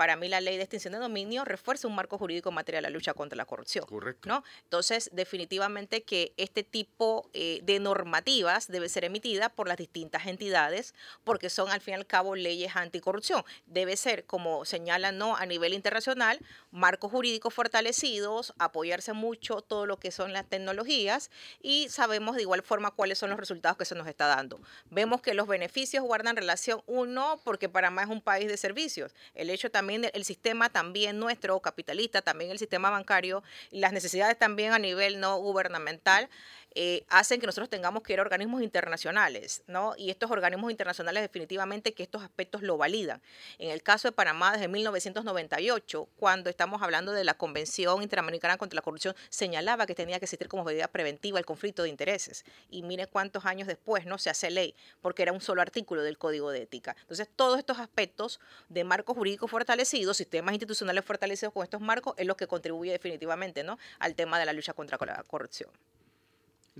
Para mí la ley de extinción de dominio refuerza un marco jurídico en materia de la lucha contra la corrupción. Correcto. ¿no? Entonces, definitivamente que este tipo eh, de normativas debe ser emitida por las distintas entidades porque son al fin y al cabo leyes anticorrupción. Debe ser, como señalan ¿no? a nivel internacional, marcos jurídicos fortalecidos, apoyarse mucho todo lo que son las tecnologías y sabemos de igual forma cuáles son los resultados que se nos está dando. Vemos que los beneficios guardan relación, uno, porque Panamá es un país de servicios. El hecho también el sistema también nuestro capitalista, también el sistema bancario las necesidades también a nivel no gubernamental eh, hacen que nosotros tengamos que ir a organismos internacionales, ¿no? Y estos organismos internacionales definitivamente que estos aspectos lo validan. En el caso de Panamá, desde 1998, cuando estamos hablando de la Convención Interamericana contra la Corrupción, señalaba que tenía que existir como medida preventiva el conflicto de intereses. Y mire cuántos años después, ¿no? Se hace ley, porque era un solo artículo del Código de Ética. Entonces, todos estos aspectos de marcos jurídicos fortalecidos, sistemas institucionales fortalecidos con estos marcos, es lo que contribuye definitivamente, ¿no? Al tema de la lucha contra la corrupción.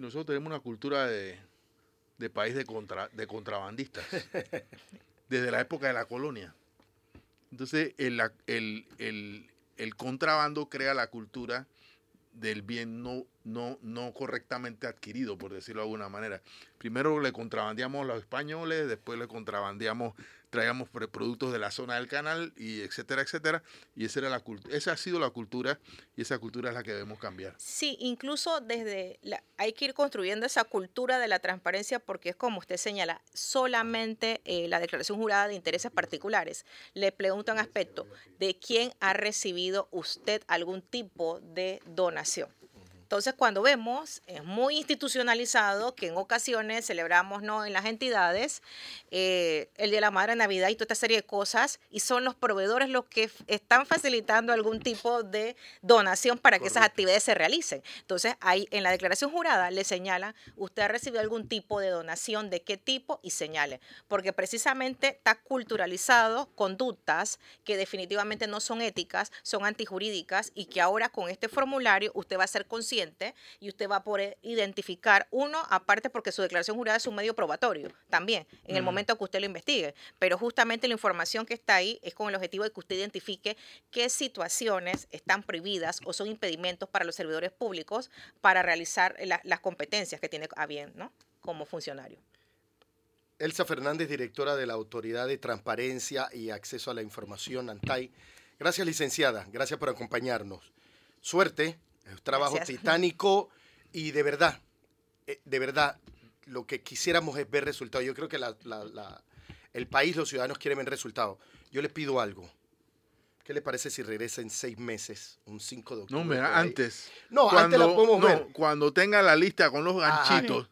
Nosotros tenemos una cultura de, país de, contra, de contrabandistas, desde la época de la colonia. Entonces, el, el, contrabando crea la cultura del bien no, no, no correctamente adquirido, por decirlo de alguna manera. Primero le contrabandeamos a los españoles, después le contrabandeamos traíamos productos de la zona del canal y etcétera, etcétera. Y esa, era la, esa ha sido la cultura y esa cultura es la que debemos cambiar. Sí, incluso desde, hay que ir construyendo esa cultura de la transparencia porque es como usted señala, solamente eh, la declaración jurada de intereses particulares le pregunta un aspecto de quién ha recibido usted algún tipo de donación. Entonces, cuando vemos, es muy institucionalizado que en ocasiones celebramos ¿no? en las entidades eh, el Día de la Madre, Navidad y toda esta serie de cosas, y son los proveedores los que están facilitando algún tipo de donación para que esas actividades se realicen. Entonces, ahí en la declaración jurada le señala, usted ha recibido algún tipo de donación, de qué tipo, y señale, porque precisamente está culturalizado conductas que definitivamente no son éticas, son antijurídicas, y que ahora con este formulario usted va a ser consciente y usted va a poder identificar, uno, aparte porque su declaración jurada es un medio probatorio también, en el momento que usted lo investigue, pero justamente la información que está ahí es con el objetivo de que usted identifique qué situaciones están prohibidas o son impedimentos para los servidores públicos para realizar las competencias que tiene a bien ¿no? como funcionario. Elsa Fernández, directora de la Autoridad de Transparencia y Acceso a la Información, ANTAI. Gracias, licenciada. Gracias por acompañarnos. Suerte es un trabajo titánico y de verdad, eh, de verdad, lo que quisiéramos es ver resultados. Yo creo que el país, los ciudadanos quieren ver resultados. Yo les pido algo. ¿Qué le parece si regresa en seis meses, un 5 de octubre? No, mira, antes. No, cuando, antes la podemos ver. Cuando tenga la lista con los ganchitos,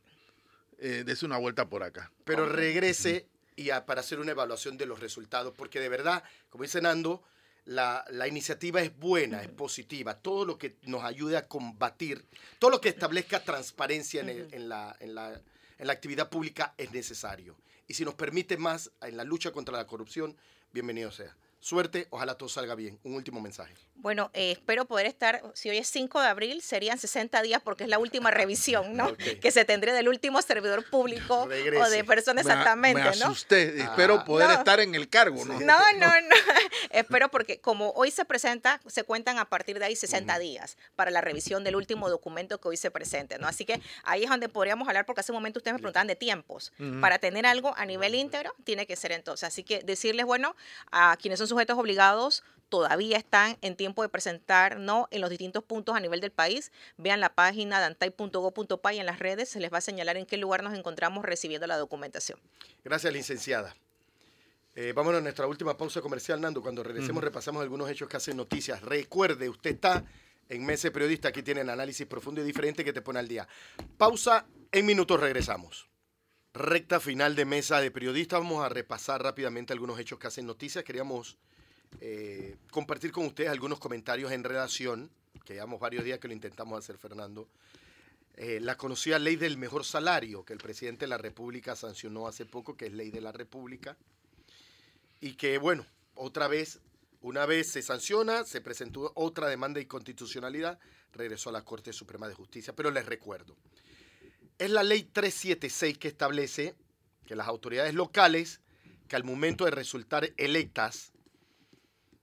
eh, dese una vuelta por acá. Pero regrese y para hacer una evaluación de los resultados, porque de verdad, como dice Nando, la, iniciativa es buena, es positiva. Todo lo que nos ayude a combatir, todo lo que establezca transparencia en, la, en, la, en la actividad pública es necesario. Y si nos permite más en la lucha contra la corrupción, bienvenido sea. Suerte, ojalá todo salga bien. Un último mensaje. Bueno, eh, espero poder estar, si hoy es 5 de abril, serían 60 días porque es la última revisión, ¿no? Que se tendría del último servidor público o de persona exactamente, me asusté. Espero ah. poder estar en el cargo, ¿no? No, no, no. espero porque como hoy se presenta, se cuentan a partir de ahí 60 días para la revisión del último documento que hoy se presente, ¿no? Así que ahí es donde podríamos hablar porque hace un momento ustedes me preguntaban de tiempos. Para tener algo a nivel íntegro, tiene que ser entonces. Así que decirles, bueno, a quienes son sujetos obligados, todavía están en tiempo de presentar ¿no? en los distintos puntos a nivel del país. Vean la página dantay.go.pay y en las redes se les va a señalar en qué lugar nos encontramos recibiendo la documentación. Gracias, licenciada. Eh, vámonos a nuestra última pausa comercial, Nando. Cuando regresemos repasamos algunos hechos que hacen noticias. Recuerde, usted está en Mese Periodista. Aquí tienen análisis profundo y diferente que te pone al día. Pausa, en minutos regresamos. Recta final de Mesa de Periodistas. Vamos a repasar rápidamente algunos hechos que hacen noticias. Queríamos eh, compartir con ustedes algunos comentarios en relación, que llevamos varios días que lo intentamos hacer, Fernando, eh, la conocida ley del mejor salario que el presidente de la República sancionó hace poco, que es ley de la República, y que, bueno, otra vez, una vez se sanciona, se presentó otra demanda de inconstitucionalidad, regresó a la Corte Suprema de Justicia. Pero les recuerdo, es la ley 376 que establece que las autoridades locales, que al momento de resultar electas,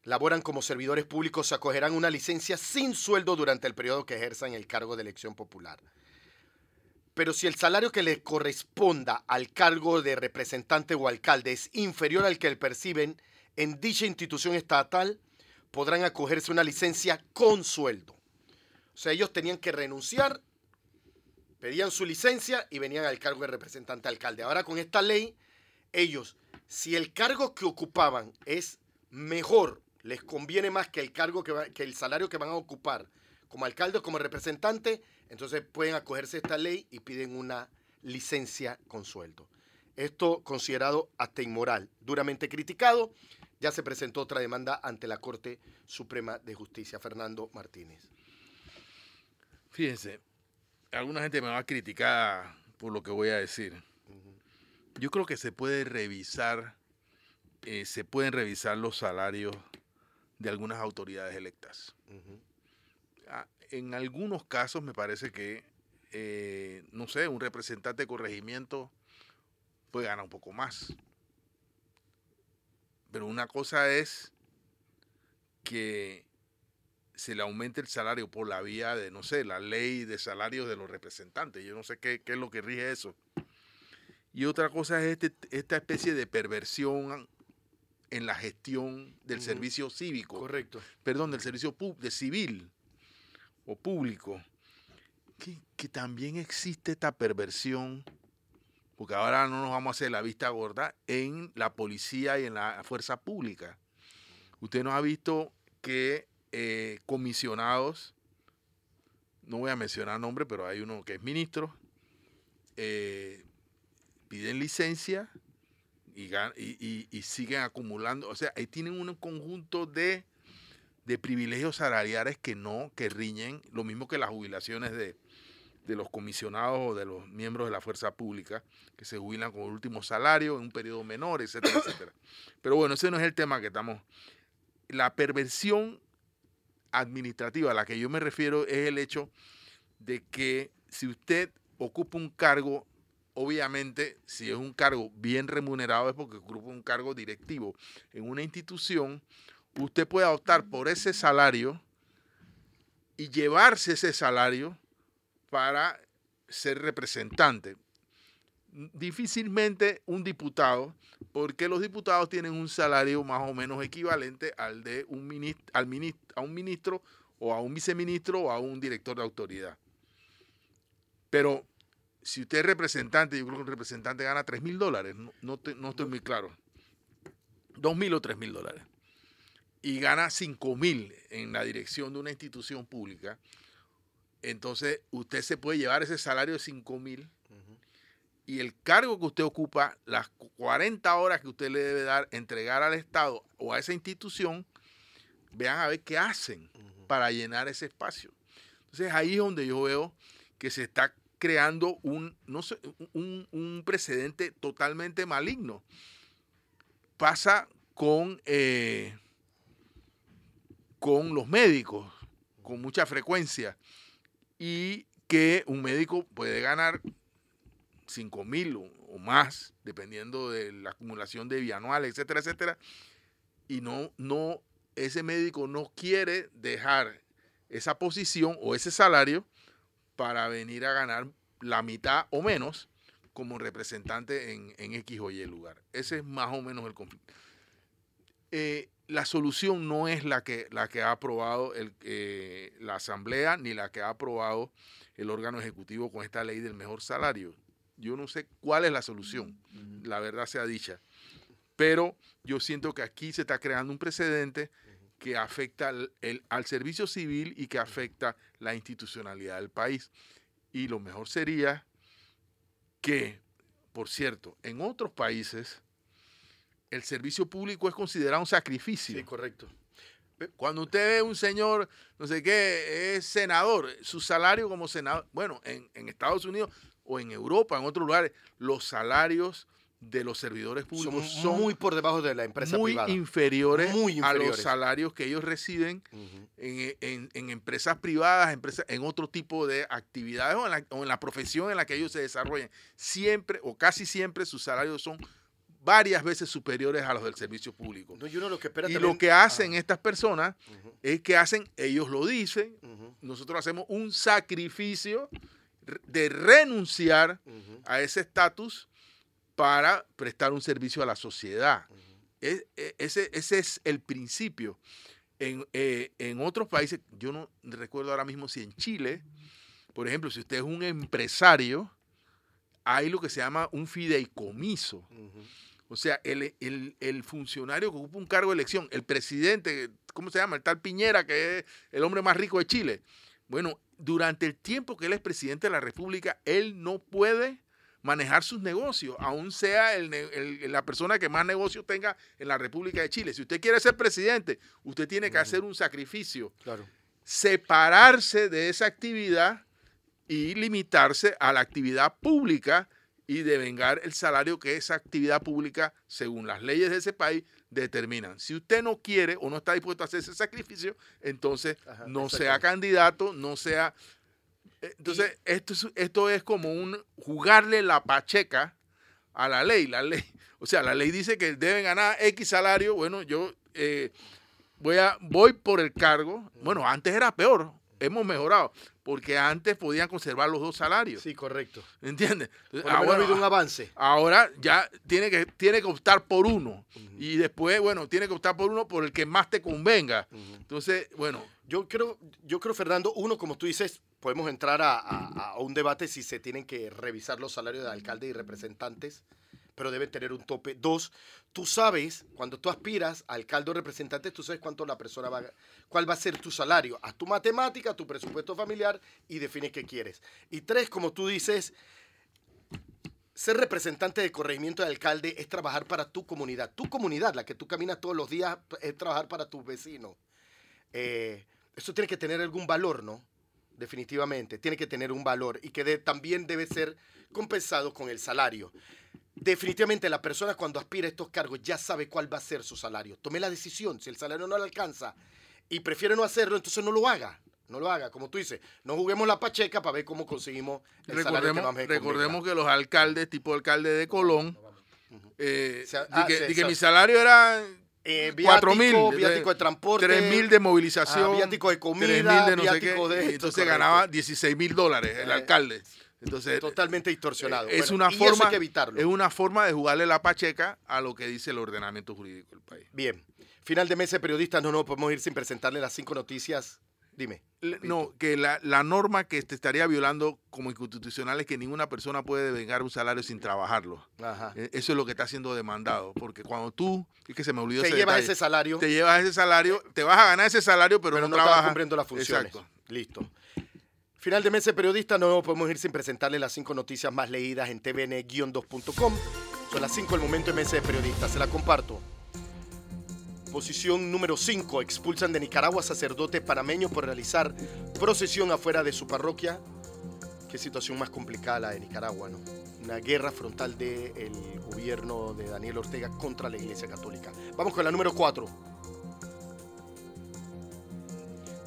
laboran como servidores públicos, se acogerán una licencia sin sueldo durante el periodo que ejerzan el cargo de elección popular. Pero si el salario que le corresponda al cargo de representante o alcalde es inferior al que perciben en dicha institución estatal, podrán acogerse una licencia con sueldo. O sea, ellos tenían que renunciar, pedían su licencia y venían al cargo de representante alcalde. Ahora con esta ley, ellos, si el cargo que ocupaban es mejor, les conviene más que el cargo que, el salario que van a ocupar como alcalde o como representante, entonces pueden acogerse a esta ley y piden una licencia con sueldo. Esto considerado hasta inmoral, duramente criticado. Ya se presentó otra demanda ante la Corte Suprema de Justicia, Fernando Martínez. Fíjense, alguna gente me va a criticar por lo que voy a decir. Yo creo que se puede revisar, eh, se pueden revisar los salarios de algunas autoridades electas en algunos casos me parece que, eh, no sé, un representante de corregimiento puede ganar un poco más. Pero una cosa es que se le aumente el salario por la vía de, no sé, la ley de salarios de los representantes. Yo no sé qué, es lo que rige eso. Y otra cosa es este, esta especie de perversión en la gestión del servicio cívico. Correcto. Perdón, del servicio de civil o público, que, también existe esta perversión, porque ahora no nos vamos a hacer la vista gorda, en la policía y en la fuerza pública. Usted nos ha visto que eh, comisionados, no voy a mencionar nombre, pero hay uno que es ministro, eh, piden licencia y, siguen acumulando. O sea, ahí tienen un conjunto de de privilegios salariales que no, que riñen, lo mismo que las jubilaciones de, los comisionados o de los miembros de la fuerza pública, que se jubilan con el último salario en un periodo menor, etcétera, etcétera. Pero bueno, ese no es el tema que estamos. La perversión administrativa a la que yo me refiero es el hecho de que si usted ocupa un cargo, obviamente, si es un cargo bien remunerado, es porque ocupa un cargo directivo en una institución, usted puede optar por ese salario y llevarse ese salario para ser representante. Difícilmente un diputado, porque los diputados tienen un salario más o menos equivalente al de un ministro, al a un ministro o a un viceministro o a un director de autoridad. Pero si usted es representante, yo creo que un representante gana 3 mil dólares, no, no, estoy muy claro. 2 mil o 3 mil dólares y gana 5 mil en la dirección de una institución pública, entonces usted se puede llevar ese salario de 5 mil y el cargo que usted ocupa, las 40 horas que usted le debe dar, entregar al Estado o a esa institución, vean a ver qué hacen para llenar ese espacio. Entonces ahí es donde yo veo que se está creando un, no sé, un, un precedente totalmente maligno. Pasa con... Eh, con los médicos con mucha frecuencia y que un médico puede ganar 5 mil o, más, dependiendo de la acumulación de bianual, etcétera, etcétera, y no, no, ese médico no quiere dejar esa posición o ese salario para venir a ganar la mitad o menos como representante en, en X o Y lugar. Ese es más o menos el conflicto. Eh, la solución no es la que, la que ha aprobado el, eh, la Asamblea ni la que ha aprobado el órgano ejecutivo con esta ley del mejor salario. Yo no sé cuál es la solución, la verdad sea dicha. Pero yo siento que aquí se está creando un precedente que afecta al servicio civil y que afecta la institucionalidad del país. Y lo mejor sería que, por cierto, en otros países el servicio público es considerado un sacrificio. Sí, correcto. Cuando usted ve un señor, no sé qué, es senador, su salario como senador, bueno, en, en Estados Unidos o en Europa, en otros lugares, los salarios de los servidores públicos son, muy por debajo de la empresa muy privada. Inferiores Muy a los inferiores. salarios que ellos reciben en, en- en empresas privadas, empresas, en otro tipo de actividades o en, la, o en la profesión en la que ellos se desarrollan. Siempre o casi siempre sus salarios son varias veces superiores a los del servicio público. No, y uno lo que espera Y también- lo que hacen Ah, estas personas es que hacen, ellos lo dicen, nosotros hacemos un sacrificio de renunciar a ese estatus para prestar un servicio a la sociedad. Es- e- ese, ese es el principio. En, eh, en otros países, yo no recuerdo ahora mismo si en Chile, por ejemplo, si usted es un empresario, hay lo que se llama un fideicomiso. O sea, el, el- el funcionario que ocupa un cargo de elección, el presidente, ¿cómo se llama? El tal Piñera, que es el hombre más rico de Chile. Bueno, durante el tiempo que él es presidente de la República, él no puede manejar sus negocios, aún sea el ne- el- la persona que más negocios tenga en la República de Chile. Si usted quiere ser presidente, usted tiene que hacer un sacrificio, Claro. separarse de esa actividad y limitarse a la actividad pública y devengar el salario que esa actividad pública, según las leyes de ese país, determinan. Si usted no quiere o no está dispuesto a hacer ese sacrificio, entonces Ajá, no sea candidato, no sea... eh, Entonces, esto, es, esto es como un jugarle la pacheca a la ley. La ley, o sea, la ley dice que deben ganar X salario. Bueno, yo eh, voy, a, voy por el cargo. Bueno, antes era peor. Hemos mejorado. Porque antes podían conservar los dos salarios. Sí, correcto. ¿Entiendes? Entonces, ah, menos ha habido un avance. Ahora ya tiene que, tiene que optar por uno. Ujú. Y después, bueno, tiene que optar por uno por el que más te convenga. Ujú. Entonces, bueno, Yo creo, yo creo, Fernando, uno, como tú dices, podemos entrar a, a- a un debate si se tienen que revisar los salarios de alcalde y representantes, pero deben tener un tope. Dos, tú sabes, cuando tú aspiras a alcalde o representante, tú sabes cuánto la persona va a cuál va a ser tu salario. Haz tu matemática, tu presupuesto familiar y define qué quieres. Y tres, como tú dices, ser representante de corregimiento de alcalde es trabajar para tu comunidad. Tu comunidad, la que tú caminas todos los días, es trabajar para tus vecinos. Eh, esto tiene que tener algún valor, ¿no? Definitivamente, tiene que tener un valor y que también debe ser compensado con el salario. Definitivamente la persona cuando aspira a estos cargos ya sabe cuál va a ser su salario. Tome la decisión, si el salario no le alcanza y prefiere no hacerlo, entonces no lo haga. No lo haga, como tú dices, no juguemos la pacheca para ver cómo conseguimos el salario que recordemos, recordemos que los alcaldes, tipo alcalde de Colón, eh, O sea, di ah, que, sí, mi salario era Eh, 4 mil, viático, viático de transporte, 3 mil de movilización, ah, viático de comida, 3 mil de no sé qué, viático de y esto, entonces correcto. ganaba 16 mil dólares el Eh, alcalde. Entonces, totalmente distorsionado. es Bueno, una forma que evitarlo. es una forma de jugarle la pacheca a lo que dice el ordenamiento jurídico del país. Bien. Final de mes de periodistas, no nos podemos ir sin presentarle las cinco noticias. Dime. No, que la, la norma que te estaría violando como inconstitucional es que ninguna persona puede vengar un salario sin trabajarlo. Ajá. Eh, Eso es lo que está siendo demandado, porque cuando tú, es que se me olvidó Te ese llevas detalle, ese salario, te llevas ese salario, te vas a ganar ese salario, pero, pero no, no trabajas. cumpliendo las funciones. Exacto. Listo. Final de mes de periodistas, no podemos ir sin presentarle las cinco noticias más leídas en tvn-2.com. Son las cinco del momento de mes de periodistas. Se la comparto. Posición número 5. Expulsan de Nicaragua sacerdote panameño por realizar procesión afuera de su parroquia. Qué situación más complicada la de Nicaragua, ¿no? Una guerra frontal del gobierno de Daniel Ortega contra la Iglesia Católica. Vamos con la número 4.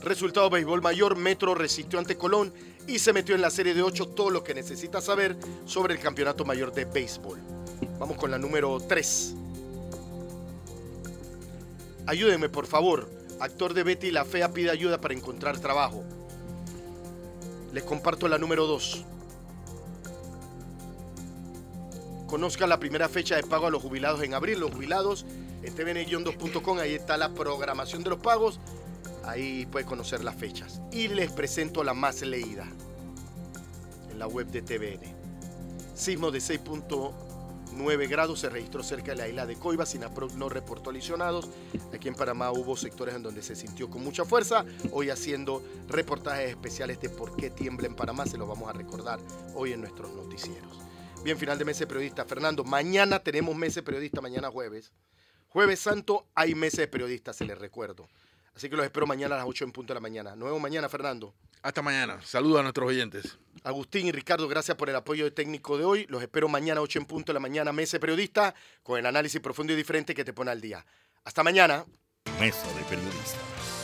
Resultado béisbol mayor, Metro resistió ante Colón y se metió en la serie de 8 todo lo que necesita saber sobre el campeonato mayor de béisbol. Vamos con la número 3. Ayúdenme, por favor. Actor de Betty la Fea pide ayuda para encontrar trabajo. Les comparto la número 2. Conozcan la primera fecha de pago a los jubilados en abril. Los jubilados en tvn-2.com, ahí está la programación de los pagos. Ahí puede conocer las fechas. Y les presento la más leída en la web de TVN. Sismo de 6.9 grados se registró cerca de la isla de Coiba. Sinaproc no reportó lesionados. Aquí en Panamá hubo sectores en donde se sintió con mucha fuerza. Hoy haciendo reportajes especiales de por qué tiembla en Panamá. Se los vamos a recordar hoy en nuestros noticieros. Bien, final de mes de periodista. Fernando, mañana tenemos mes de periodista, mañana jueves. Jueves Santo hay meses de periodistas, se les recuerdo. Así que los espero mañana a las 8 en punto de la mañana. Nos vemos mañana, Fernando. Hasta mañana. Saludos a nuestros oyentes. Agustín y Ricardo, gracias por el apoyo técnico de hoy. Los espero mañana, 8 en punto de la mañana, Mesa Periodista, con el análisis profundo y diferente que te pone al día. Hasta mañana. Mesa de Periodistas.